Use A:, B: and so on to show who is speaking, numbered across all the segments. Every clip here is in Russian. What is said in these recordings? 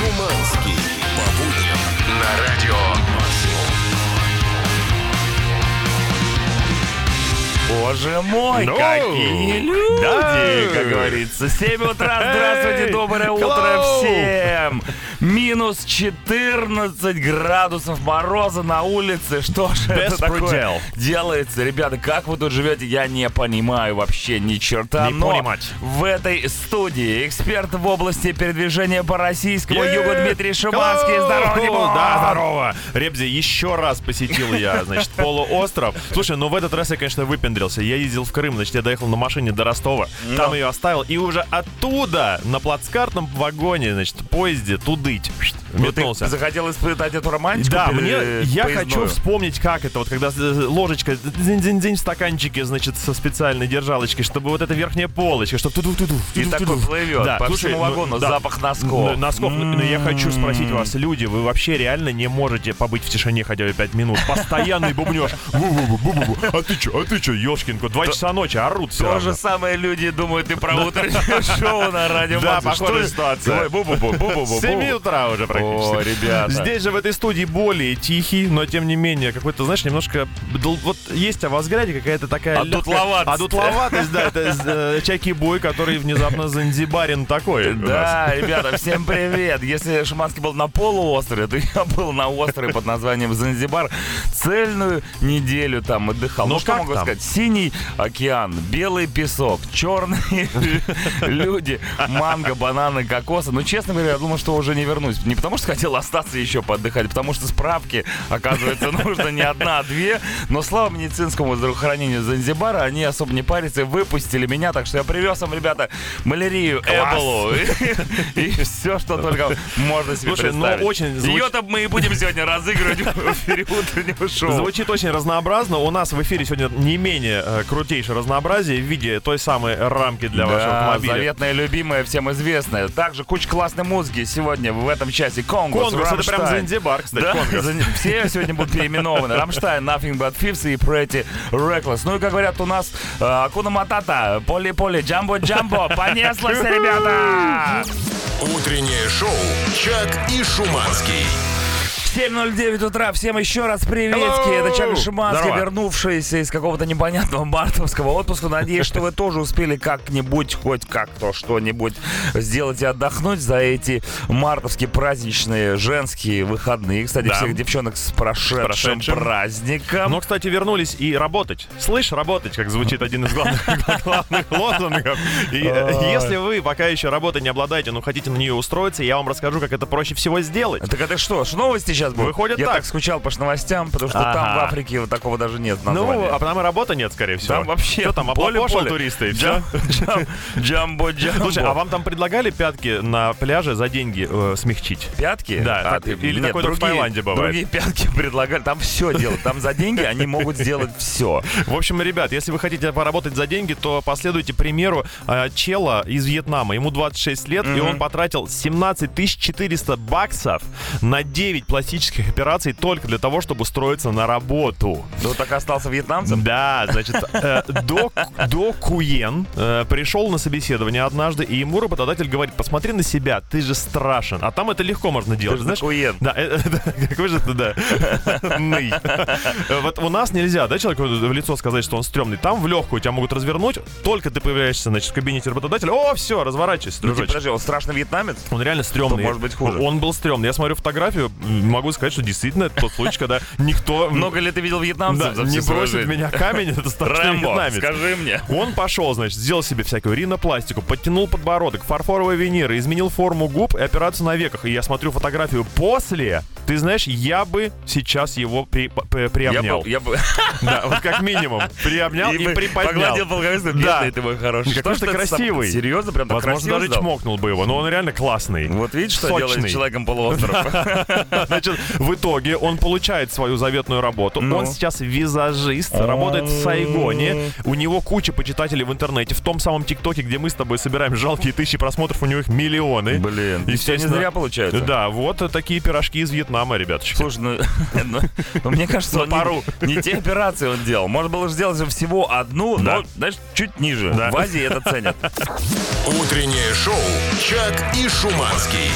A: Шуманский. По будням на радио
B: Боже мой,
C: Ну,
B: какие люди,
C: да.
B: как говорится. 7 утра, здравствуйте, доброе утро
C: hello.
B: всем. Минус 14 градусов мороза на улице. Что же это такое
C: Беспредел.
B: делается? Ребята, как вы тут живете, я не понимаю вообще ни черта.
C: Не
B: Но
C: понимать.
B: в этой студии эксперт в области передвижения по российскому
C: Е-е!
B: югу Дмитрий Шиманский.
C: Hello!
B: Здорово, Димон!
C: Да, здорово. Ребзи, еще раз посетил я, значит, полуостров. Слушай, ну в этот раз я, конечно, выпендрился. Я ездил в Крым, значит, я доехал на машине до Ростова. Там ее оставил. И уже оттуда, на плацкартном вагоне, значит, поезде, тудыть,
B: Ну, ты
C: метнулся.
B: захотел испытать эту романтику?
C: Да, мне, я
B: поездную?
C: хочу вспомнить, как это, вот когда э, ложечка дзинь-дзинь-дзинь в стаканчике, значит, со специальной держалочкой, чтобы вот эта верхняя полочка, чтобы туду-туду.
B: И
C: туду-туду.
B: такой плывет
C: Да,
B: по
C: слушай,
B: всему
C: ну,
B: вагону
C: да.
B: запах носков.
C: Носков. Но- я хочу спросить вас, люди, вы вообще реально не можете побыть в тишине хотя бы 5 минут? Постоянный. Бу-бу-бу-бу-бу. А ты чё, а ты чё, ёшкин кот, 2 часа ночи, орут все
B: То же самое люди думают и про утреннее шоу на радио
C: Да, похожая ситуация.
B: Бу-бу-бу, бу-бу-бу,
C: С 7
B: бу.
C: Утра уже практически.
B: О, ребята.
C: Здесь же в этой студии более тихий, но тем не менее какой-то, знаешь, немножко... Вот есть о во взгляде какая-то такая...
B: Одутловатость.
C: Одутловатость, да. Это э, Чаки Бой, который внезапно занзибарин такой.
B: Да, ребята, всем привет. Если Шиманский был на полуострове, то я был на острове под названием Занзибар цельную неделю там отдыхал.
C: Ну,
B: Ну, что могу сказать? Синий океан, белый песок, черные люди, манго, бананы, кокосы. Ну, честно говоря, я думал, что уже не вернусь. Не потому, что хотел остаться еще поотдыхать, а потому что справки, оказывается, нужно не одна, а две. Но слава медицинскому здравоохранению Занзибара, они особо не парятся и выпустили меня. Так что я привез вам, ребята, малярию, эболу и, все, что только можно себе
C: Слушай, ну,
B: представить.
C: очень
B: Ее-то мы и будем сегодня разыгрывать в эфире утреннего шоу.
C: Звучит очень разнообразно. У нас в эфире сегодня не менее э, крутейшее разнообразие в виде той самой рамки для вашего автомобиля.
B: заветная, любимая, всем известная. Также куча классной музыки сегодня в этом часе. Kongos,
C: Конгресс, это прям. Занзибар, кстати,
B: Да,
C: Конгресс.
B: за- все сегодня будут переименованы. Rammstein, Nothing But Thieves и Pretty Reckless. Ну и, как говорят у нас, э, Акуна Матата, Поли-Поли, Джамбо-Джамбо. Понеслось, ребята!
A: Утреннее шоу «Чак и Шуманский».
B: 7.09 утра. Всем еще раз приветики.
C: Hello!
B: Это Чак Шиманский, вернувшийся из какого-то непонятного мартовского отпуска. Надеюсь, что вы тоже успели как-нибудь, хоть как-то что-нибудь сделать и отдохнуть за эти мартовские праздничные женские выходные. Кстати,
C: Да.
B: всех девчонок с прошедшим,
C: прошедшим.
B: праздником.
C: Но, кстати, вернулись и работать. Слышь, работать, как звучит один из главных, главных лозунгов. И э, если вы пока еще работой не обладаете, но хотите на нее устроиться, я вам расскажу, как это проще всего сделать.
B: Так это что, ж новости сейчас будут?
C: Выходит
B: Я
C: так.
B: так скучал по новостям, потому что там
C: Ага.
B: в Африке вот такого даже нет названия.
C: Ну, а там и работы нет, скорее всего.
B: Там вообще
C: Что там,
B: поле,
C: облапошил
B: поле.
C: туристы и все?
B: Джам- джам- Джамбо-джамбо.
C: Слушай, а вам там предлагали пятки на пляже за деньги э, смягчить?
B: Пятки?
C: Да,
B: А,
C: так- или такое только в Таиланде бывает.
B: Другие пятки предлагали. Там все делают. Там за деньги они могут сделать все.
C: В общем, ребят, если вы хотите поработать за деньги, то последуйте примеру э, чела из Вьетнама. Ему 26 лет, и он потратил 17 400 баксов на 9 пластических операций только для того, чтобы устроиться на работу.
B: Ну так остался вьетнамцем.
C: Да, значит, э, до, до Куен э, пришел на собеседование однажды, и ему работодатель говорит, посмотри на себя, ты же страшен. А там это легко можно
B: Ты
C: делать.
B: же
C: знаешь?
B: Куен.
C: Да, э, э, какой же ты, да. Ный. Вот у нас нельзя, да, человеку в лицо сказать, что он стрёмный. Там в легкую тебя могут развернуть, только ты появляешься, значит, в кабинете работодателя. О, все, разворачивайся,
B: Ну, типа,
C: дружочек.
B: подожди, он страшный вьетнамец?
C: Он реально стрёмный.
B: Может быть хуже.
C: Он был стрёмный. Я смотрю фотографию, могу сказать, что действительно это тот случай, когда никто...
B: Много ли ты видел вьетнамцев
C: Да, не бросит меня камень, это страшный вьетнамец.
B: скажи мне.
C: Он пошел, значит, сделал себе всякую ринопластику, подтянул подбородок, фарфоровые виниры, изменил форму губ и операцию на веках. И я смотрю фотографию после. Ты знаешь, я бы сейчас его при- п-
B: Я
C: приобнял.
B: бы, я бы
C: Да, вот как минимум. Приобнял и,
B: бы
C: приподнял.
B: погладил по голове,
C: Да.
B: ты мой хороший.
C: Какой
B: Что
C: ты
B: ты сам-
C: красивый.
B: Серьезно, прям так
C: Возможно,
B: красиво
C: даже
B: сдал?
C: чмокнул бы его, но он реально классный.
B: Вот видишь, что
C: Сочный.
B: делает с человеком полуострова?
C: Значит, в итоге он получает свою заветную работу.
B: Ну?
C: Он сейчас визажист, работает в Сайгоне. У него куча почитателей в интернете. В том самом ТикТоке, где мы с тобой собираем жалкие тысячи просмотров, у него их миллионы.
B: Блин, и все не зря получается.
C: Да, вот такие пирожки из Вьетнама, ребяточки.
B: Слушай, ну, ну, ну, мне кажется, он не-
C: пару.
B: не, те операции он делал. Можно было же сделать же всего одну,
C: Да.
B: но, знаешь, чуть ниже.
C: Да.
B: В Азии это ценят.
A: Утреннее шоу «Чак и Шуманский».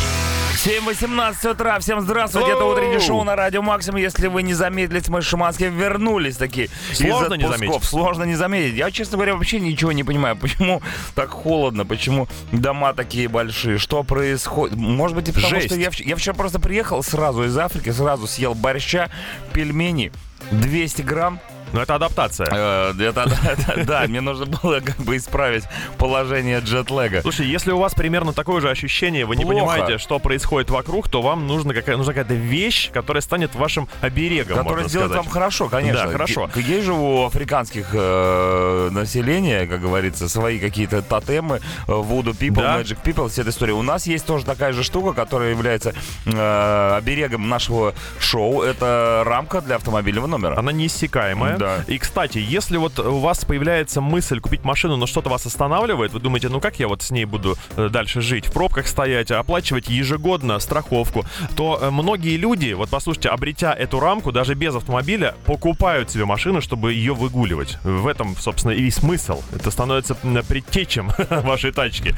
B: 7.18 утра. Всем здравствуйте. Это утреннее шоу на Радио Максимум. Если вы не заметили, мы с Шиманским вернулись такие.
C: Сложно не заметить.
B: Сложно не заметить. Я, честно говоря, вообще ничего не понимаю. Почему так холодно? Почему дома такие большие? Что происходит? Может быть, и потому
C: Жесть.
B: что я, я вчера просто приехал сразу из Африки, сразу съел борща, пельмени, 200 грамм.
C: Но это адаптация.
B: Э, Да, мне нужно было как бы исправить положение джетлега.
C: Слушай, если у вас примерно такое же ощущение, вы не понимаете, что происходит вокруг, то вам нужна какая- нужна какая-то вещь, которая станет вашим оберегом, можно
B: сделает вам хорошо, конечно.
C: Да, хорошо.
B: Есть же у африканских э, населения, как говорится, свои какие-то тотемы, э, voodoo people, magic people, вся эта история. У нас есть тоже такая же штука, которая является оберегом нашего шоу. Это рамка для автомобильного номера.
C: Она неиссякаемая.
B: Да.
C: И, кстати, если вот у вас появляется мысль купить машину, но что-то вас останавливает, вы думаете, ну как я вот с ней буду э, дальше жить, в пробках стоять, оплачивать ежегодно страховку, то э, многие люди, вот послушайте, обретя эту рамку, даже без автомобиля, покупают себе машину, чтобы ее выгуливать. В этом, собственно, и смысл. Это становится предтечем вашей тачки.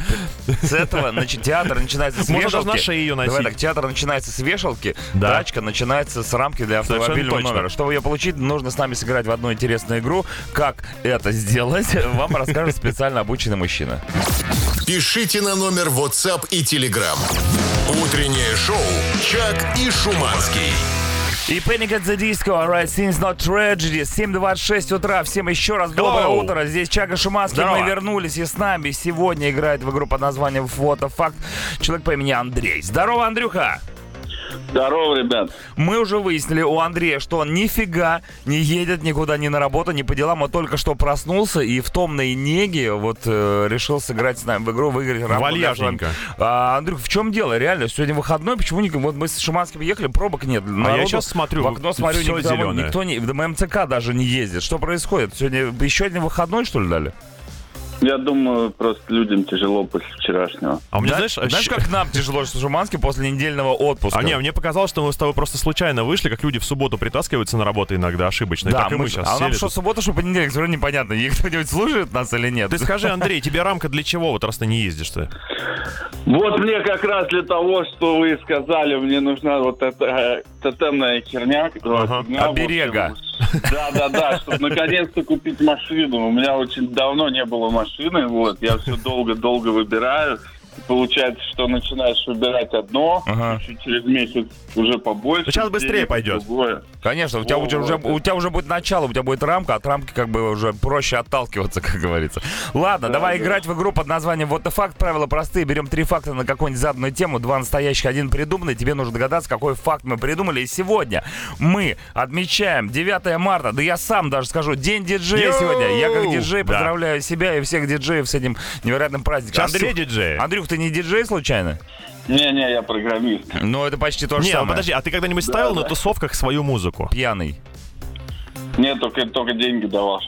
B: С этого значит, театр начинается с
C: Можно даже
B: вешалки.
C: на ее носить.
B: Давай так, театр начинается с вешалки,
C: Да.
B: тачка начинается с рамки для автомобильного номера. Чтобы ее получить, нужно с нами сыграть в одну интересную игру. Как это сделать, вам расскажет специально обученный мужчина.
A: Пишите на номер WhatsApp и Telegram. Утреннее шоу «Чак и Шуманский».
B: И Panic at the Disco, alright, since not tragedy. 7.26 утра. Всем еще раз доброе
C: Hello.
B: утро. Здесь Чака Шуманский.
C: Здорово.
B: Мы вернулись и с нами сегодня играет в игру под названием Фотофакт. Человек по имени Андрей. Здорово, Андрюха!
D: Здорово, ребят.
B: Мы уже выяснили у Андрея, что он нифига не едет никуда ни на работу, ни по делам. Он только что проснулся и в томной неге вот э, решил сыграть с нами в игру, выиграть для
C: Вальяжненько.
B: А, Андрюх, в чем дело? Реально, сегодня выходной, почему не... Вот мы с Шиманским ехали, пробок нет.
C: А я
B: Народу
C: щас смотрю,
B: в окно смотрю,
C: всё
B: никто,
C: зелёное.
B: никто не... В МЦК даже не ездит. Что происходит? Сегодня еще один выходной, что ли, дали?
D: Я думаю, просто людям тяжело после вчерашнего.
C: А у меня,
B: Да-
C: знаешь,
B: знаешь, как нам тяжело с Шиманским после недельного отпуска?
C: А не, мне показалось, что мы с тобой просто случайно вышли, как люди в субботу притаскиваются на работу иногда ошибочно. И
B: да,
C: так и мы, сейчас
B: а нам что,
C: тут.
B: суббота, что понедельник, все равно непонятно. И кто-нибудь слушает нас или нет?
C: Ты скажи, Андрей, тебе рамка для чего, вот раз ты не ездишь-то?
D: Вот мне как раз для того, что вы сказали, мне нужна вот эта э, тотемная херня.
C: Ага.
D: общем.
B: Оберега.
D: Да, да, да, чтобы наконец-то купить машину. У меня очень давно не было машины, вот, я все долго-долго выбираю. Получается, что начинаешь выбирать одно,
B: Ага.
D: чуть через месяц уже побольше.
C: Сейчас быстрее пойдет.
D: другое.
B: Конечно, у тебя,
D: Вот.
B: уже, уже- у тебя уже будет начало, у тебя будет рамка, от рамки как бы уже проще отталкиваться, как говорится. Ладно,
D: Да,
B: давай
D: да.
B: играть в игру под названием «Вот и факт». Правила простые. Берем три факта на какую-нибудь заданную тему, два настоящих, один придуманный. Тебе нужно догадаться, какой факт мы придумали. И сегодня мы отмечаем 9 марта, да я сам даже скажу, День диджея
C: Йоу!
B: сегодня. Я как диджей
C: Да.
B: поздравляю себя и всех диджеев с этим невероятным праздником.
C: Сейчас все диджеи.
B: Андрюх, ты не диджей случайно?
D: Не-не, я программист.
B: Ну, это почти то же
C: Не,
B: самое.
C: подожди, а ты когда-нибудь ставил на
D: да.
C: тусовках свою музыку?
B: Пьяный.
D: Нет, только, только деньги давал,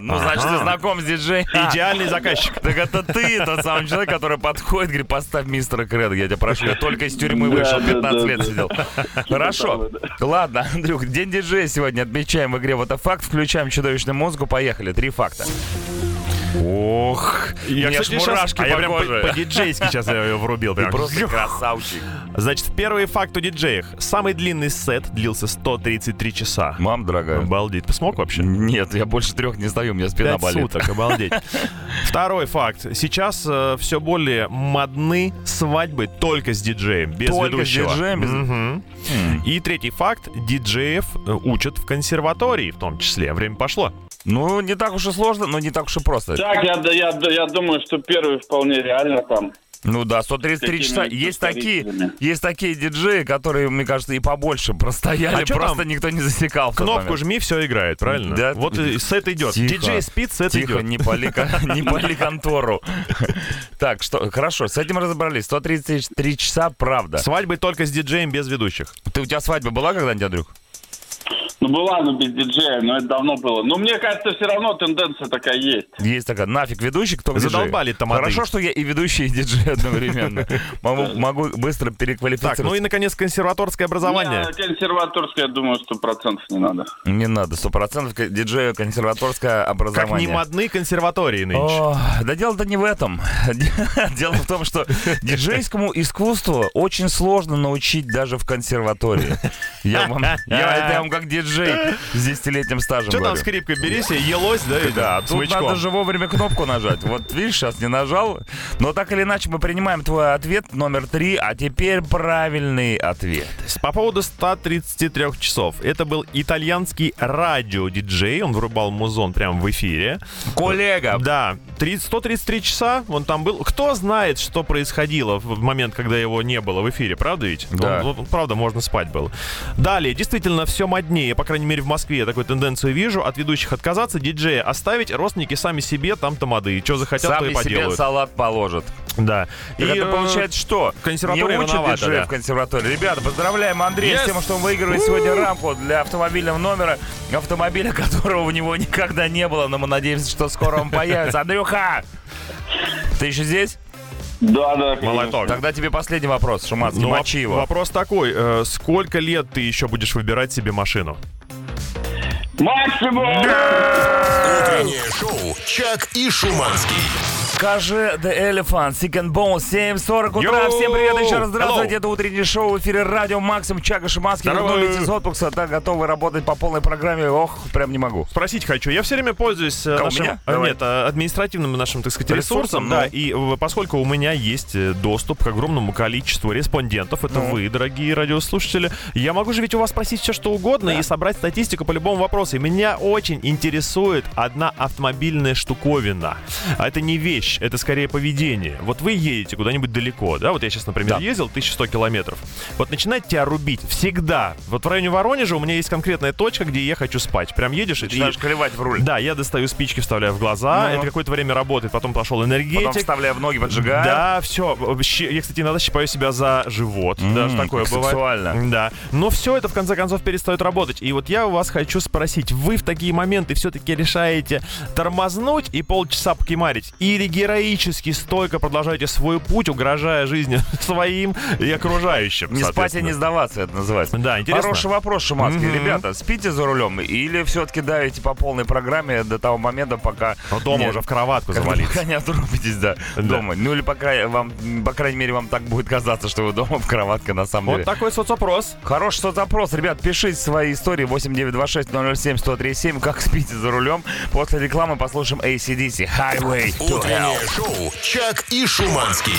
B: ну, значит, ты знаком с диджеем.
C: Идеальный заказчик.
B: Так это ты, тот самый человек, который подходит, говорит, поставь мистера Кредо, я тебя прошу, я только из тюрьмы вышел,
D: да,
B: 15
D: да,
B: лет сидел. Хорошо. Ладно, Андрюх, день диджея сегодня отмечаем в игре «Вот это факт», включаем чудовищную музыку, поехали, три факта. Ох, аж
C: кстати,
B: мурашки
C: а я прям по-диджейски сейчас я ее врубил.
B: Ты
C: прям.
B: просто красавчик.
C: Значит, первый факт о диджеях. Самый длинный сет длился 133 часа.
B: Мам, дорогая.
C: Обалдеть. Ты смог вообще?
B: Нет, я больше трех не стою, у меня спина болит.
C: суток, обалдеть. Второй факт. Сейчас все более модны свадьбы только с диджеем, без
B: Только с
C: ведущего.
B: диджеем, без-
C: Мгм. И третий факт. Диджеев э, учат в консерватории в том числе. Время пошло.
B: Ну, не так уж и сложно, но не так уж и просто.
D: Так, я, я, я думаю, что первый вполне реально там.
B: Ну да, 133 часа. Есть такие, есть такие диджеи, которые, мне кажется, и побольше простояли,
C: А
B: просто
C: там?
B: никто не засекал.
C: Кнопку жми, все играет, правильно?
B: Да.
C: Вот и сет идет.
B: Тихо.
C: Диджей спит, сет
B: Тихо,
C: идет.
B: не пали, не пали контору. Так, что, хорошо, с этим разобрались. 133 часа, правда.
C: Свадьбы только с диджеем без ведущих.
B: Ты, у тебя свадьба была когда-нибудь, Андрюх?
D: Ну, была, но без диджея, но это давно было. Но мне кажется, все равно тенденция такая есть.
B: Есть такая, нафиг ведущий, кто диджей.
C: Задолбали тамады.
B: Хорошо, что я и ведущий, и диджей одновременно. Могу, могу быстро
C: Так,
B: переквалифицироваться.
C: ну и, наконец, консерваторское образование.
D: Не, консерваторское, я думаю, сто процентов не надо.
B: Не надо, сто процентов диджею консерваторское
C: Как
B: образование.
C: не модны консерватории нынче.
B: О, да дело-то не в этом. Дело в том, что диджейскому искусству очень сложно научить даже в консерватории. Я вам, я, я вам как диджей с десятилетним стажем
C: Что там
B: говорю.
C: скрипкой бери себе, елось, да?
B: Да, тут
C: смычком.
B: надо же вовремя кнопку нажать. Вот видишь, сейчас не нажал. Но так или иначе мы принимаем твой ответ номер три, а теперь правильный ответ.
C: По поводу 133 часов. Это был итальянский радиодиджей. Он вырубал музон прямо в эфире.
B: Коллега,
C: Да, 30 133 часа он там был. Кто знает, что происходило в момент, когда его не было в эфире, правда ведь?
B: Да.
C: Он- он- правда, можно спать было. Далее, действительно, все моднее, по крайней мере, в Москве я такую тенденцию вижу. От ведущих отказаться, диджея оставить, родственники сами себе там тамады. Что захотят, то
B: сами
C: и
B: себе
C: поделают.
B: салат положат.
C: Да.
B: Так это
C: э,
B: получается что?
C: консерватория
B: Не учат диджея
C: да.
B: в консерватории. Ребята, поздравляем Андрея
C: Yes!
B: с тем, что он выигрывает сегодня рамку для автомобильного номера, автомобиля, которого у него никогда не было, но мы надеемся, что скоро он появится. Андрюха! Ты еще здесь?
D: Да, да.
C: Молоток.
B: Тогда тебе последний вопрос, Шумацкий,
C: Ну,
B: мочи его.
C: Вопрос такой, э, сколько лет ты еще будешь выбирать себе машину?
D: Максимум!
A: Утреннее шоу «Чак и Шуманский».
B: Скажи The Elephant, Sick and Bone, 7.40 утра.
C: Йоу!
B: Всем привет еще раз. Здравствуйте.
C: Hello.
B: Это утреннее шоу в эфире Радио Максим. Чага Шиманский
C: Здорово.
B: вернулись из отпуска. Так, готовы работать по полной программе. Ох, прям не могу.
C: Спросить хочу. Я все время пользуюсь э,
B: Кого,
C: нашим,
B: меня?
C: э,
B: Давай.
C: нет, э, административным нашим, так сказать,
B: Ресурсом,
C: ресурсом.
B: ну.
C: Да, и э, поскольку у меня есть э, доступ к огромному количеству респондентов, это
B: Ну.
C: вы, дорогие радиослушатели, я могу же ведь у вас спросить все, что угодно и собрать статистику по любому вопросу. И меня очень интересует одна автомобильная штуковина. А это не вещь, это скорее поведение. Вот вы едете куда-нибудь далеко, да? Вот я сейчас, например,
B: Да.
C: ездил 1100 километров. Вот начинает тебя рубить всегда. Вот в районе Воронежа у меня есть конкретная точка, где я хочу спать. Прям едешь и
B: Начинаешь клевать в руль.
C: да, я достаю спички, вставляю в глаза.
B: Ну.
C: Это какое-то время работает. Потом пошел энергетик.
B: Потом вставляя в ноги, поджигая.
C: Да, все. Я, кстати, иногда щипаю себя за живот. Даже такое бывает.
B: сексуально.
C: Да. Но все это в конце концов перестает работать. И вот я у вас хочу спросить, вы в такие моменты все-таки решаете тормознуть и полчаса покемарить? Или героически стойко продолжаете свой путь, угрожая жизни своим и окружающим?
B: Не спать и не сдаваться, это называется.
C: Да, интересно.
B: Хороший вопрос, Шумацкий.
C: Мгм.
B: Ребята, спите за рулем или все-таки давите по полной программе до того момента, пока...
C: Но дома
B: Нет,
C: уже в кроватку завалиться.
B: Пока не отрубитесь, да,
C: Да.
B: дома. Ну или пока вам, по крайней мере, вам так будет казаться, что вы дома в кроватке на самом
C: Вот
B: деле.
C: такой соцопрос.
B: Хороший соцопрос. Ребят, пишите свои истории 8926-007-1037, как спите за рулем. После рекламы послушаем ACDC Highway to
A: Утреннее шоу «Чак и Шуманский».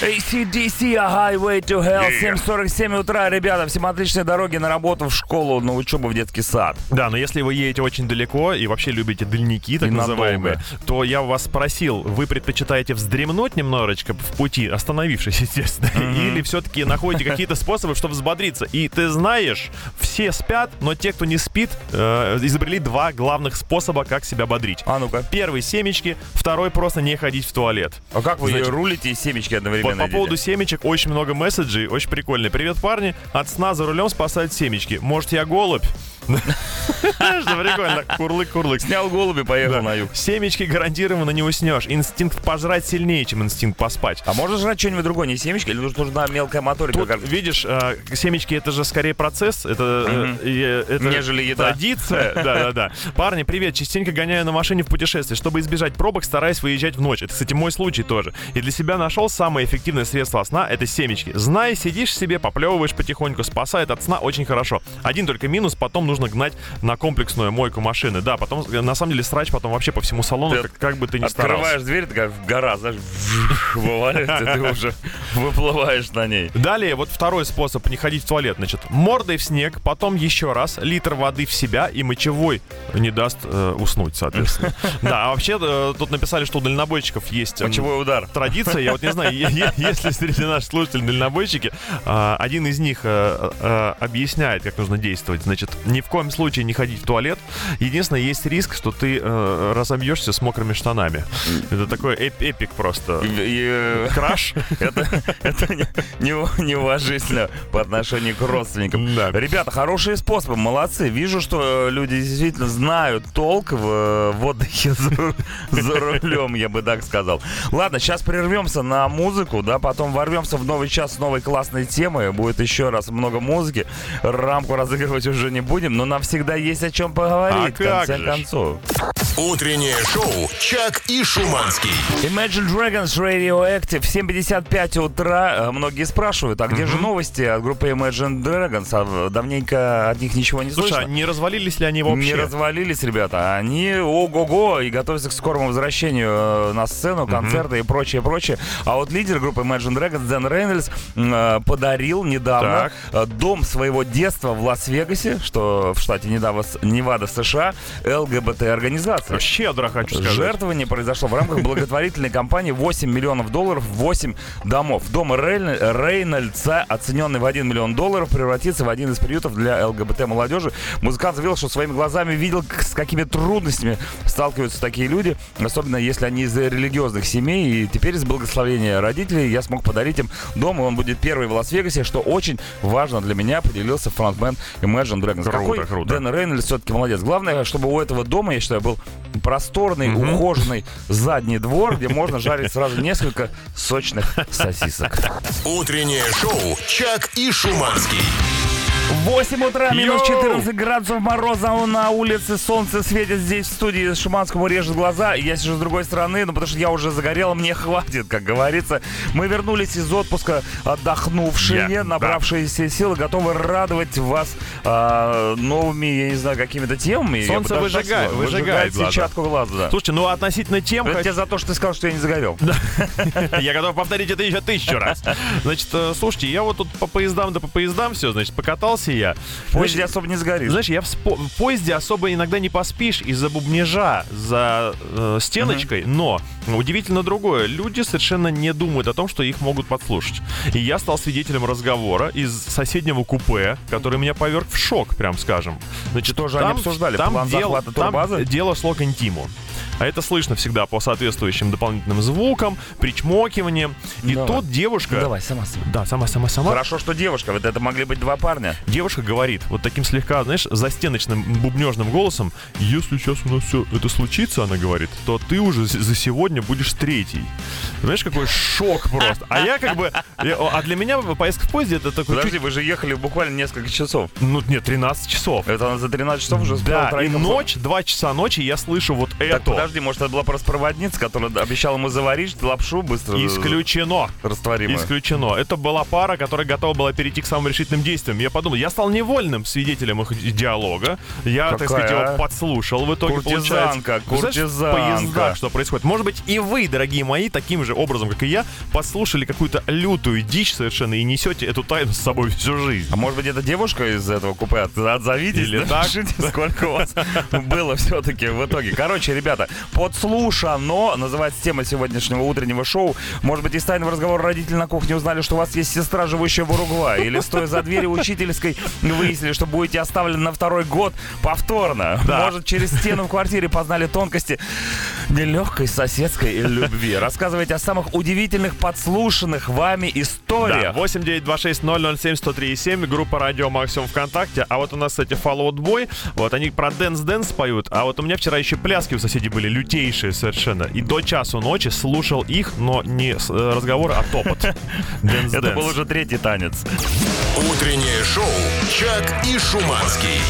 B: ACDC A Highway to Hell.
C: Yeah.
B: 7.47 утра, ребята. Всем отличной дороги на работу, в школу, на учебу, в детский сад.
C: Да, но если вы едете очень далеко и вообще любите дальники, так
B: И надолго.
C: называемые, то я вас спросил, вы предпочитаете вздремнуть немножечко в пути, остановившись, естественно, или все-таки находите какие-то способы, чтобы взбодриться? И ты знаешь, все спят, но те, кто не спит, э, изобрели два главных способа, как себя бодрить.
B: А ну-ка.
C: Первый — семечки, второй — просто не ходить в туалет.
B: А как вы
C: Значит,
B: рулите и семечки одновременно
C: по
B: едите?
C: поводу семечек очень много месседжей, очень прикольно. Привет, парни. От сна за рулем спасают семечки. Может, я голубь? Что прикольно. Курлык-курлык.
B: Снял голуби, поехал на юг.
C: Семечки гарантированно не уснешь. Инстинкт пожрать сильнее, чем инстинкт поспать.
B: А можно жрать что-нибудь другое, не семечки, или нужна мелкая моторика?
C: Видишь, э, семечки это же скорее процесс, это, э, э,
B: Нежели еда.
C: традиция. Да-да-да. Парни, привет. Частенько гоняю на машине в путешествие. Чтобы избежать пробок, стараюсь выезжать в ночь. Это, кстати, мой случай тоже. И для себя нашел самое эффективное средство сна — это семечки. Знай, сидишь себе, поплевываешь потихоньку, спасает от сна очень хорошо. Один только минус, потом нужно гнать на комплексную мойку машины. Да, потом, на самом деле, срач потом вообще по всему салону,
B: Ты
C: как, как бы ты ни
B: Открываешь
C: старался.
B: дверь, такая гора, знаешь, вываливается, ты уже выплываешь на ней.
C: Далее, вот второй способ не ходить в туалет. Значит, мордой в снег, потом еще раз, литр воды в себя и мочевой не даст э, уснуть, соответственно. Да, а вообще э, тут написали, что у дальнобойщиков есть...
B: Мочевой удар.
C: Традиция, я вот не знаю, если среди наших слушателей дальнобойщики, а, один из них э, э, объясняет, как нужно действовать. Значит, не, в коем случае не ходить в туалет. Единственное, есть риск, что ты э, разобьешься с мокрыми штанами. Это такой эп- эпик просто.
B: И- э,
C: Краш.
B: Это, это не- не- неуважительно по отношению к родственникам.
C: Да.
B: Ребята, хорошие способы, молодцы. Вижу, что люди действительно знают толк в, э, в отдыхе за, за рулем, я бы так сказал. Ладно, сейчас прервемся на музыку, да, потом ворвемся в новый час с новой классной темой. Будет еще раз много музыки. Рамку разыгрывать уже не будем, но нам всегда есть о чем поговорить.
C: А
B: в конце
C: как же
B: концов.
A: Утреннее шоу «Чак и Шуманский».
B: Imagine Dragons Radioactive 7.55 утра. Э, Многие спрашивают, а где же новости от группы Imagine Dragons? А давненько от них ничего не
C: Слушай, а
B: слышно.
C: не развалились ли они вообще?
B: Не развалились, ребята. Они ого-го и готовятся к скорому возвращению э, на сцену, концерты и прочее, прочее. А вот лидер группы Imagine Dragons Дэн Рейнольдс э, подарил недавно
C: Так.
B: э, дом своего детства в Лас-Вегасе, что в штате Невада, Невада, США, ЛГБТ-организации.
C: Щедро, хочу сказать.
B: Жертвование произошло в рамках благотворительной кампании 8 миллионов долларов, 8 домов. Дом Рейн- Рейнольдса, оцененный в 1 миллион долларов, превратится в один из приютов для ЛГБТ-молодежи. Музыкант заявил, что своими глазами видел, с какими трудностями сталкиваются такие люди, особенно если они из религиозных семей. И теперь из благословения родителей я смог подарить им дом, и он будет первый в Лас-Вегасе, что очень важно для меня, поделился фронтмен Imagine Dragons.
C: Круто,
B: Какой
C: круто.
B: Дэн Рейнольдс все-таки молодец. Главное, чтобы у этого дома, я считаю, был просторный, ухоженный задний двор, где можно жарить сразу несколько сочных сосисок.
A: Утреннее шоу «Чак и Шуманский».
B: 8 утра, минус
C: Йоу!
B: 14 градусов мороза на улице, солнце светит здесь в студии, Шуманскому режет глаза, я сижу с другой стороны, ну потому что я уже загорел, мне хватит, как говорится. Мы вернулись из отпуска отдохнувшие,
C: Я,
B: набравшиеся силы, готовы радовать вас а, новыми, я не знаю, какими-то темами.
C: Солнце выжигает- выжигает глаза.
B: сетчатку глаза, да.
C: Слушайте, ну относительно тем...
B: Это
C: хочу-
B: тебе за то, что ты сказал, что я не загорел.
C: Я готов повторить это еще тысячу раз. Значит, э, слушайте, я вот тут по поездам да по поездам все, значит, покатался я.
B: В поезде особо не сгоришь.
C: Знаешь, я в, спо- в поезде особо иногда не поспишь из-за бубнежа за э, стеночкой, но удивительно другое. Люди совершенно не думают о том, что их могут подслушать. И я стал свидетелем разговора из соседнего купе, который меня поверг в шок, прям скажем. Значит,
B: Что же они обсуждали?
C: Там,
B: План
C: дело, там дело шло к интиму. А это слышно всегда по соответствующим дополнительным звукам, причмокиваниям. И
B: Давай.
C: тут девушка...
B: Ну, Давай, сама сама.
C: Да, сама-сама-сама.
B: Хорошо, что девушка, вот это могли быть два парня.
C: Девушка говорит вот таким слегка, знаешь, застеночным бубнежным голосом, если сейчас у нас все это случится, она говорит, то ты уже за сегодня будешь третий. Знаешь, какой шок просто. А я как бы... я- а для меня поездка в поезде это такой...
B: Подожди,
C: чуть-
B: вы же ехали буквально несколько часов.
C: Ну, нет, 13 часов.
B: Это она за 13 часов уже успела
C: Да, и ночь, 2 часа ночи я слышу вот
B: Так,
C: это.
B: подожди, может, это была просто проводница, которая обещала ему заварить лапшу быстро
C: Исключено.
B: растворимую.
C: Исключено. Это была пара, которая готова была перейти к самым решительным действиям. Я подумал, я стал невольным свидетелем их диалога. Я, так
B: Какая,
C: сказать,
B: а?
C: его подслушал. В итоге
B: Куртизанка,
C: получается...
B: Куртизанка.
C: В поездах что происходит. Может быть, и вы, дорогие мои, таким же образом, как и я, подслушали какую-то лютую дичь совершенно и несете эту тайну с собой всю жизнь.
B: А может быть, это девушка из этого купе? От- Отзовитесь,
C: Или так.
B: напишите, сколько у вас было все-таки в итоге. Короче, ребята, подслушано называется тема сегодняшнего утреннего шоу. Может быть, из тайного разговора родители на кухне узнали, что у вас есть сестра, живущая в Уругвае. Или стоя за дверью учительской, выяснили, что будете оставлены на второй год повторно. Может, через стену в квартире познали тонкости нелегкой соседской любви. Рассказывайте о самых удивительных подслушанных вами
C: Да,
B: историях.
C: 8926-007-103-7, группа Радио Максимум ВКонтакте. А вот у нас, кстати, Fall Out Boy, вот они про Dance Dance поют, а вот у меня вчера еще пляски у соседей были лютейшие совершенно. И до часу ночи слушал их, но не с- э, разговоры, а топот. Dance
B: Это был уже третий танец.
A: Утреннее шоу «Чак и Шуманский».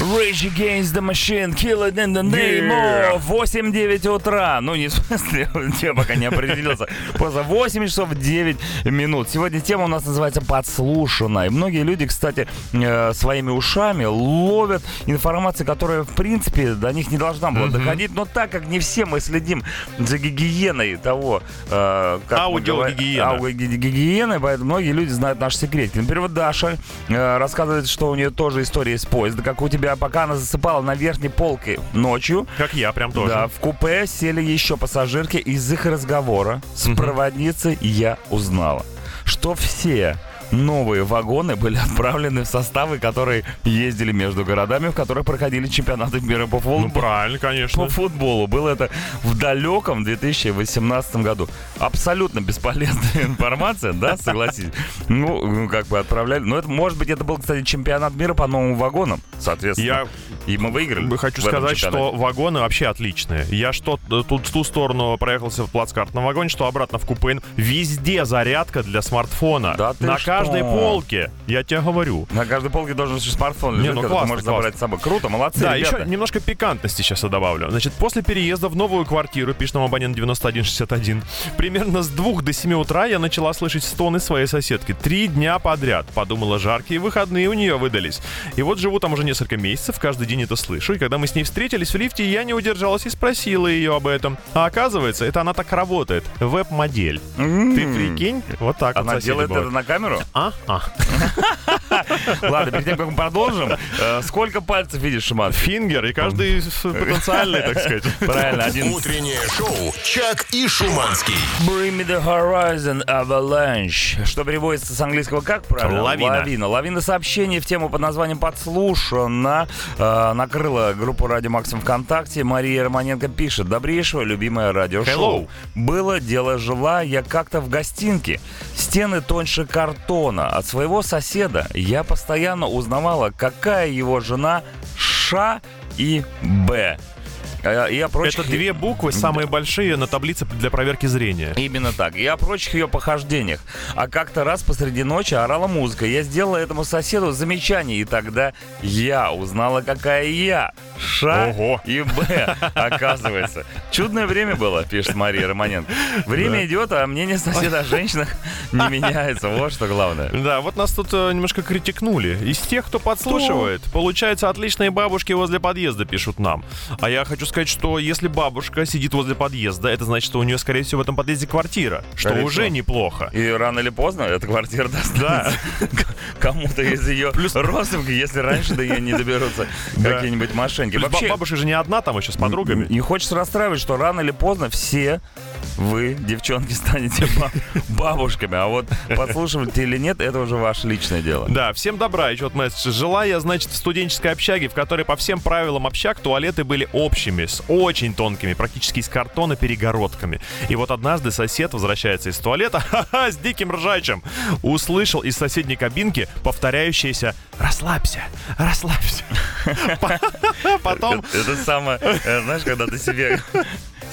B: Rage Against the Machine, Kill It in the Name
C: Yeah.
B: of 8-9 утра. Ну, не в смысле, я пока не определился. Просто 8 часов 9 минут. Сегодня тема у нас называется «Подслушано». И многие люди, кстати, э, своими ушами ловят информацию, которая, в принципе, до них не должна была доходить. Но так как не все мы следим за гигиеной того, э, как
C: Аудиогигиена.
B: аудиогигиены, поэтому многие люди знают наш секрет. Например, вот Даша э, рассказывает, что у нее тоже история из поезда, как у тебя, пока она засыпала на верхней полке ночью.
C: Как я, прям тоже.
B: Да, в купе сели еще пассажирки. Из их разговора с проводницей я узнала, что все новые вагоны были отправлены в составы, которые ездили между городами, в которых проходили чемпионаты мира по футболу.
C: Ну, правильно, конечно.
B: По футболу. Было это в далеком 2018 году. Абсолютно бесполезная информация, да, согласитесь? Ну, ну, как бы отправляли. Но это, может быть, это был, кстати, чемпионат мира по новым вагонам, соответственно.
C: Я
B: И мы выиграли.
C: Хочу сказать, что вагоны вообще отличные. Я что тут в ту сторону проехался в плацкартном вагоне, что обратно в купе. Везде зарядка для смартфона.
B: Да ты
C: На
B: что?
C: Каждой полке. Я тебе говорю.
B: На каждой полке должен быть смартфон
C: Не,
B: лежит,
C: ну
B: который ты
C: классно,
B: можешь
C: классно.
B: забрать с собой. Круто, молодцы,
C: Да,
B: ребята.
C: еще немножко пикантности сейчас я добавлю. Значит, после переезда в новую квартиру, пишет нам абонент 9161, примерно с 2 до 7 утра я начала слышать стоны своей соседки. Три дня подряд. Подумала, жаркие выходные у нее выдались. И вот живу там уже несколько месяцев, каждый день это слышу. И когда мы с ней встретились в лифте, я не удержалась и спросила ее об этом. А оказывается, это она так работает. Веб-модель. Ты прикинь? Вот так вот
B: Она
C: соседи
B: делает
C: бывают.
B: это на камеру?
C: А? А.
B: Ладно, перед тем, как мы продолжим, э, сколько пальцев видишь, Шиман?
C: Фингер, и каждый с- потенциальный, так сказать.
B: Правильно, один.
A: Утреннее шоу «Чак и Шуманский».
B: Bring me the horizon avalanche. Что переводится с английского как правильно?
C: Лавина.
B: Лавина. Лавина сообщений в тему под названием «Подслушано» э, накрыла группу «Радио Максим ВКонтакте». Мария Романенко пишет. Добрейшего, любимое радиошоу.
C: Hello.
B: Было дело, жила я как-то в гостинке. Стены тоньше картона. От своего соседа я постоянно узнавала, какая его жена Ш и Б. Э, И о прочих-
C: Это две буквы, самые большие на таблице для проверки зрения.
B: Именно так. И о прочих ее похождениях. А как-то раз посреди ночи орала музыка. Я сделала этому соседу замечание, и тогда я узнала, какая я. Ш
C: Ого.
B: и Б, оказывается. Чудное время было, пишет Мария Романенко. Время идет, а мнение соседа о женщинах не меняется. Вот что главное.
C: Да, вот нас тут э, немножко критикнули. Из тех, кто подслушивает, получается, отличные бабушки возле подъезда пишут нам. А я хочу сказать, что если бабушка сидит возле подъезда, это значит, что у нее, скорее всего, в этом подъезде квартира, что
B: Скорее
C: уже неплохо.
B: И рано или поздно эта квартира достанется кому-то из ее родственников, если раньше до нее не доберутся
C: Да.
B: какие-нибудь мошенники.
C: Плюс ба- бабушка же не одна там еще с подругами.
B: Не хочется расстраивать, что рано или поздно все вы, девчонки, станете ба- бабушками. А вот подслушиваете или нет, это уже ваше личное дело.
C: Да, всем добра. Еще вот месседж. Жила я, значит, в студенческой общаге, в которой по всем правилам общак туалеты были общими, с очень тонкими, практически из картона перегородками. И вот однажды сосед возвращается из туалета, ха-ха, с диким ржачем, услышал из соседней кабинки повторяющееся «Расслабься, расслабься». Потом...
B: Это, это самое, э, знаешь, когда ты себе,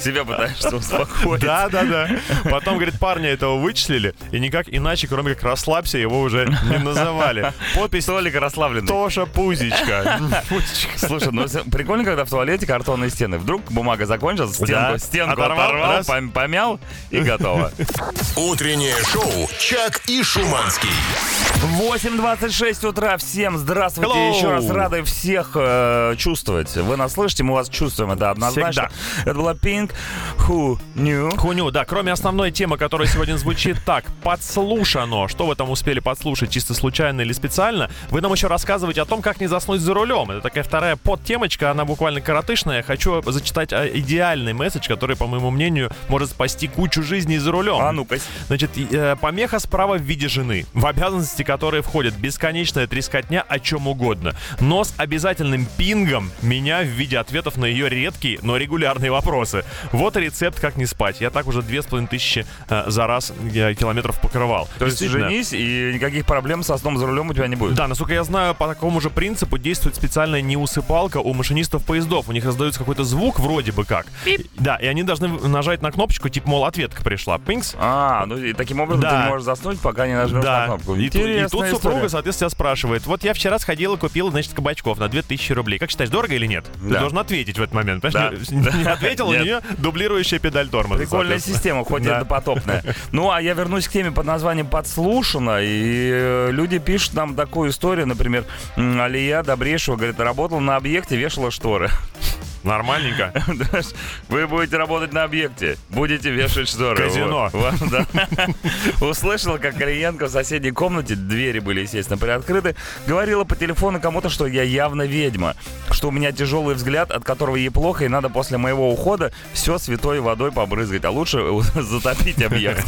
B: себя пытаешься успокоить.
C: Да, да, да. Потом, говорит, парня этого вычислили, и никак иначе, кроме как расслабься, его уже не называли. Подпись
B: Толик расслабленный.
C: Тоша Пузичка.
B: Слушай, ну прикольно, когда в туалете картонные стены. Вдруг бумага закончилась, стенку,
C: Да.
B: стенку
C: Оторвал,
B: оторвал,
C: раз.
B: пом- помял и готово.
A: Утреннее шоу «Чак и Шуманский».
B: 8.26 утра. Всем здравствуйте.
C: Hello.
B: Еще раз рады всех э, чувствовать. Вы нас слышите, мы вас чувствуем, это однозначно. Это была Pink Who Knew.
C: Хуню, да, кроме основной темы, которая сегодня звучит так, подслушано. Что вы там успели подслушать, чисто случайно или специально? Вы нам еще рассказываете о том, как не заснуть за рулем. Это такая вторая подтемочка, она буквально коротышная. Хочу зачитать э, идеальный месседж, который, по моему мнению, может спасти кучу жизней за рулем.
B: А ну-ка.
C: Значит, э, помеха справа в виде жены, в обязанности которой входит бесконечная трескотня о чем угодно, но с обязательным пингом меня в виде ответов на ее редкие, но регулярные вопросы. Вот рецепт, как не спать. Я так уже две с половиной тысячи э, за раз э, километров покрывал.
B: То есть женись, и никаких проблем со сном за рулем у тебя не будет.
C: Да, насколько я знаю, по такому же принципу действует специальная неусыпалка у машинистов поездов. У них раздается какой-то звук вроде бы как. Да, и они должны нажать на кнопочку, типа, мол, ответка пришла. Пинкс.
B: А, ну и таким образом
C: Да.
B: ты не можешь заснуть, пока не нажмешь на
C: Да,
B: кнопку.
C: и, и тут
B: история.
C: супруга, соответственно, спрашивает. Вот я вчера сходила, купила, значит, кабачков на 2000 рублей. Как считаешь, дорого или нет? Ты
B: Да.
C: должен ответить в этот момент. Понимаешь?
B: Да.
C: Не, не ответил, у
B: Нет.
C: нее дублирующая педаль тормоза.
B: Прикольная система, хоть и допотопная. Ну, а я вернусь к теме под названием «Подслушано». И э, люди пишут нам такую историю, например, Алия Добрешева, говорит, работала на объекте, вешала шторы.
C: Нормальненько.
B: Вы будете работать на объекте, будете вешать шторы.
C: Казино.
B: Услышала, как клиентка в соседней комнате, двери были, естественно, приоткрыты, говорила по телефону кому-то, что я явно ведьма, что у меня тяжелый взгляд, от которого ей плохо, и надо после моего ухода все святой водой побрызгать, а лучше затопить объект.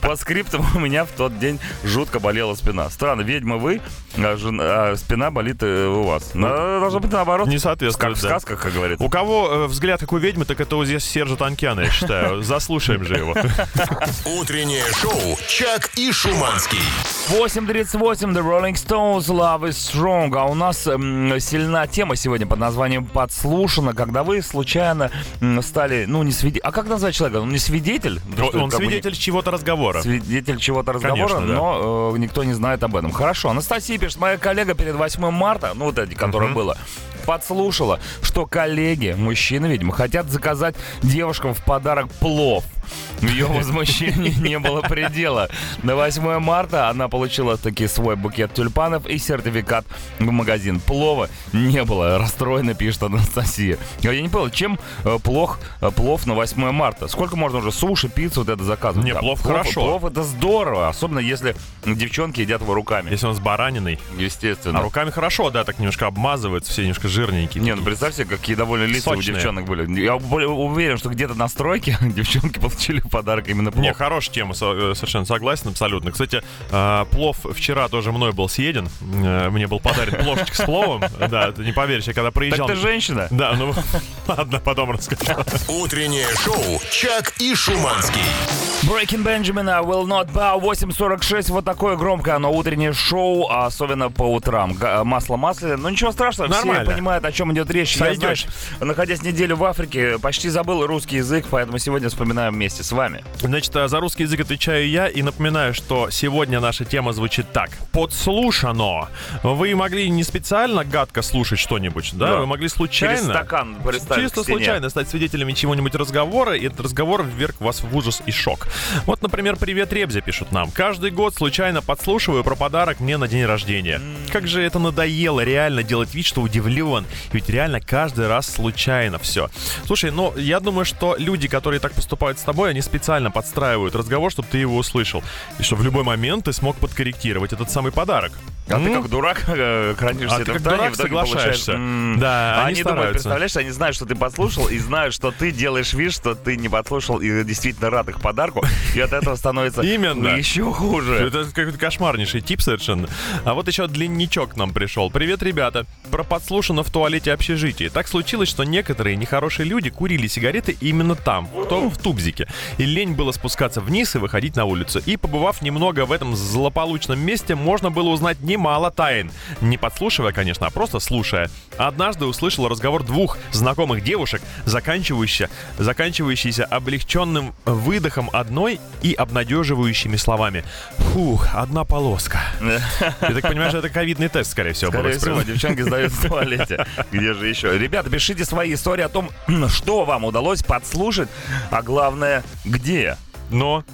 B: По скриптам у меня в тот день жутко болела спина. Странно, ведьма вы, а, жен- а спина болит э, у вас. На- Должно быть наоборот.
C: Не соответствует,
B: Как в сказках, как говорится.
C: У кого э, взгляд как у ведьмы, так это у здесь Сержа Танкяна, я считаю. Заслушаем же его.
A: Утреннее шоу «Чак и Шуманский».
B: 8.38, The Rolling Stones, Love is Strong. А у нас м, сильна тема сегодня под названием «Подслушано», когда вы случайно м, стали, ну, не свидетель... А как назвать человека? Он не свидетель? Потому что
C: Он
B: как бы не-
C: свидетель чего-то разговора.
B: Свидетель чего-то разговора,
C: Конечно, да.
B: но э, никто не знает об этом. Хорошо, Анастасия пишет, моя коллега перед 8 марта, ну вот эти, которое
C: Мгм.
B: было, подслушала, что коллеги, мужчины, видимо, хотят заказать девушкам в подарок плов. Ее возмущении не было предела. На 8 марта она получила таки свой букет тюльпанов и сертификат в магазин. Плова не было. Расстроена, пишет Анастасия. Я не понял, чем э, плох э, плов на 8 марта? Сколько можно уже суши, пиццу вот это заказывать?
C: Не, плов хорошо.
B: Плов это здорово, особенно если девчонки едят его руками.
C: Если он с бараниной.
B: Естественно.
C: А руками хорошо, да, так немножко обмазываются, все немножко жирненькие.
B: Не, ну представь себе, какие довольно лица у
C: Сочные.
B: девчонок были. Я более уверен, что где-то на стройке девчонки получили в подарок именно плов.
C: Не, хорошая тема, э, совершенно согласен, абсолютно. Кстати, э, плов вчера тоже мной был съеден. Э, Мне был подарен плошечка с пловом. Да, ты не поверишь, я когда
B: так
C: проезжал...
B: ты женщина?
C: Да, ну ладно, потом расскажу.
A: Утреннее шоу «Чак и Шуманский».
B: Breaking Benjamin, I will not bow, 8.46, вот такое громкое оно, утреннее шоу, особенно по утрам. Масло масляное, но ничего страшного,
C: Нормально.
B: все понимают, о чем идет речь. Я,
C: Сойдет.
B: знаешь, находясь неделю в Африке, почти забыл русский язык, поэтому сегодня вспоминаем вместе с вами.
C: Значит, а за русский язык отвечаю я и напоминаю, что сегодня наша тема звучит так. Подслушано. Вы могли не специально гадко слушать что-нибудь, да?
B: Да.
C: Вы могли случайно...
B: Через стакан представить
C: Чисто случайно стать свидетелями чего-нибудь разговора, и этот разговор вверг вас в ужас и шок. Вот, например, «Привет, Ребзя» пишут нам. «Каждый год случайно подслушиваю про подарок мне на день рождения. Как же это надоело реально делать вид, что удивлен. Ведь реально каждый раз случайно все. Слушай, ну, я думаю, что люди, которые так поступают с тобой, они специально подстраивают разговор, чтобы ты его услышал. И чтобы в любой момент ты смог подкорректировать этот самый подарок.
B: А ты
C: М?
B: как дурак э, хранишься
C: А ты
B: это в тайне,
C: дурак
B: в итоге получаешь,
C: соглашаешься.
B: м,
C: Да,
B: а
C: они
B: они думают, представляешь, они знают, что ты подслушал, и знают, что ты делаешь вид, что ты не подслушал, и действительно рад их подарку, и от этого становится
C: Именно.
B: еще хуже.
C: Это какой-то кошмарнейший тип совершенно. А вот еще длинничок нам пришел. Привет, ребята. Про подслушано в туалете общежития. Так случилось, что некоторые нехорошие люди курили сигареты именно там, в, том, в тубзике. И лень было спускаться вниз и выходить на улицу. И побывав немного в этом злополучном месте, можно было узнать немало тайн. Не подслушивая, конечно, а просто слушая. Однажды услышал разговор двух знакомых девушек, заканчивающийся, заканчивающийся облегченным выдохом одной и обнадеживающими словами. Фух, одна полоска. Я так понимаю, что это ковидный тест, скорее всего,
B: Скорее всего, девчонки сдают в туалете. Где же еще? Ребята, пишите свои истории о том, что вам удалось подслушать, а главное, где.
C: Но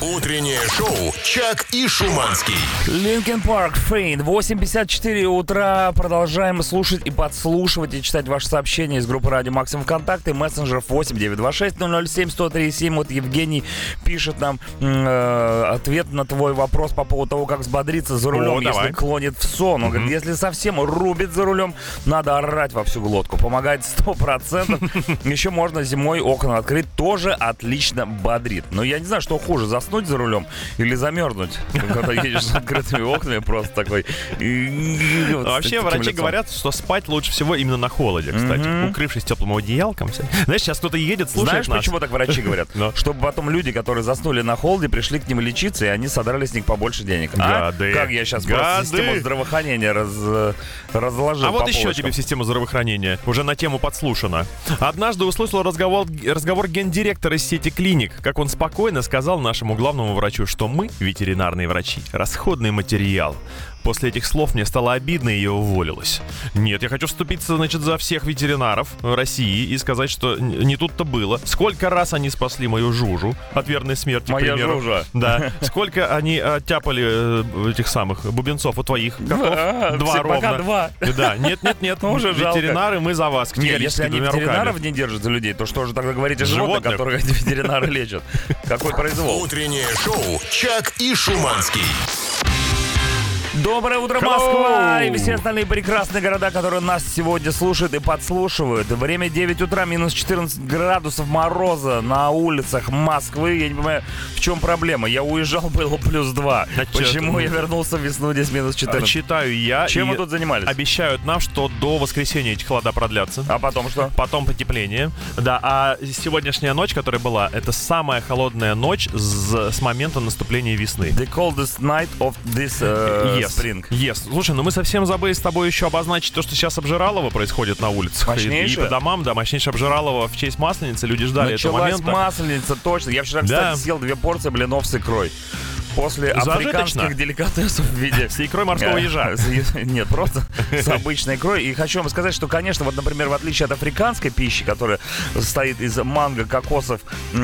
A: Утреннее шоу «Чак и Шуманский».
B: Линкен Парк, Фейн, 8.54 утра. Продолжаем слушать и подслушивать, и читать ваши сообщения из группы Радио Максимум ВКонтакте, мессенджеров 8926 007 137. Вот Евгений пишет нам э, ответ на твой вопрос по поводу того, как взбодриться за рулем,
C: О, давай.
B: если клонит в сон. Он говорит, если совсем рубит за рулем, надо орать во всю глотку. Помогает 100%. Еще можно зимой окна открыть, тоже отлично бодрит. Но я не знаю, что хуже, заснуть за рулем или замерзнуть, когда едешь с открытыми окнами, просто такой...
C: вообще врачи говорят, что спать лучше всего именно на холоде, кстати. Укрывшись теплым одеялком. Знаешь, сейчас кто-то едет, слушает
B: Знаешь, почему так врачи говорят?
C: Ну.
B: Чтобы потом люди, которые заснули на холоде, пришли к ним лечиться, и они содрали с них побольше денег. А?
C: Гады.
B: Как я сейчас просто систему здравоохранения раз, разложил
C: А вот еще тебе в систему здравоохранения. Уже на тему подслушано. Однажды услышал разговор, гендиректора сети клиник, как он спокойно сказал нашему главному врачу, что мы, ветеринарные врачи, расходный материал. После этих слов мне стало обидно, и я уволилась. Нет, я хочу вступиться, значит, за всех ветеринаров России и сказать, что не тут-то было. Сколько раз они спасли мою Жужу от верной смерти, к
B: Моя
C: примеру.
B: Жужа.
C: Да. Сколько они оттяпали э, этих самых бубенцов у твоих котов?
B: Два.
C: Ровно.
B: пока два.
C: Да, нет, нет, нет.
B: Ну, уже.
C: Ветеринары, мы за вас.
B: Не,
C: категорически
B: если они ветеринаров не держат за людей, то что же тогда говорить о животных,
C: Животных.
B: которых эти ветеринары лечат? Какой произвол?
A: Утреннее шоу «Чак и Шуманский».
B: Доброе утро! Москва! И все остальные прекрасные города, которые нас сегодня слушают и подслушивают. Время 9 утра, минус 14 градусов мороза на улицах Москвы. Я не понимаю, в чем проблема. Я уезжал, было плюс 2.
C: А чё
B: Почему я вернулся в весну, здесь минус 14?
C: Читаю я.
B: Чем вы тут занимались?
C: Обещают нам, что до воскресенья эти холода продлятся.
B: А потом что?
C: Потом потепление. Да, а сегодняшняя ночь, которая была, это самая холодная ночь с, с момента наступления весны.
B: The coldest night of this uh,
C: Yes. Yes. Слушай, ну мы совсем забыли с тобой еще обозначить то, что сейчас обжиралово происходит на улицах. И, и по домам, да, мощнейшее обжиралово в честь Масленицы. Люди ждали этого
B: Началась
C: момента.
B: масленица, точно. Я вчера,
C: Да.
B: кстати, съел две порции блинов с икрой. После
C: Зажиточно.
B: африканских деликатесов в виде...
C: С икрой морского
B: Э,
C: ежа.
B: Нет, просто с обычной икрой. И хочу вам сказать, что, конечно, вот, например, в отличие от африканской пищи, которая состоит из манго, кокосов,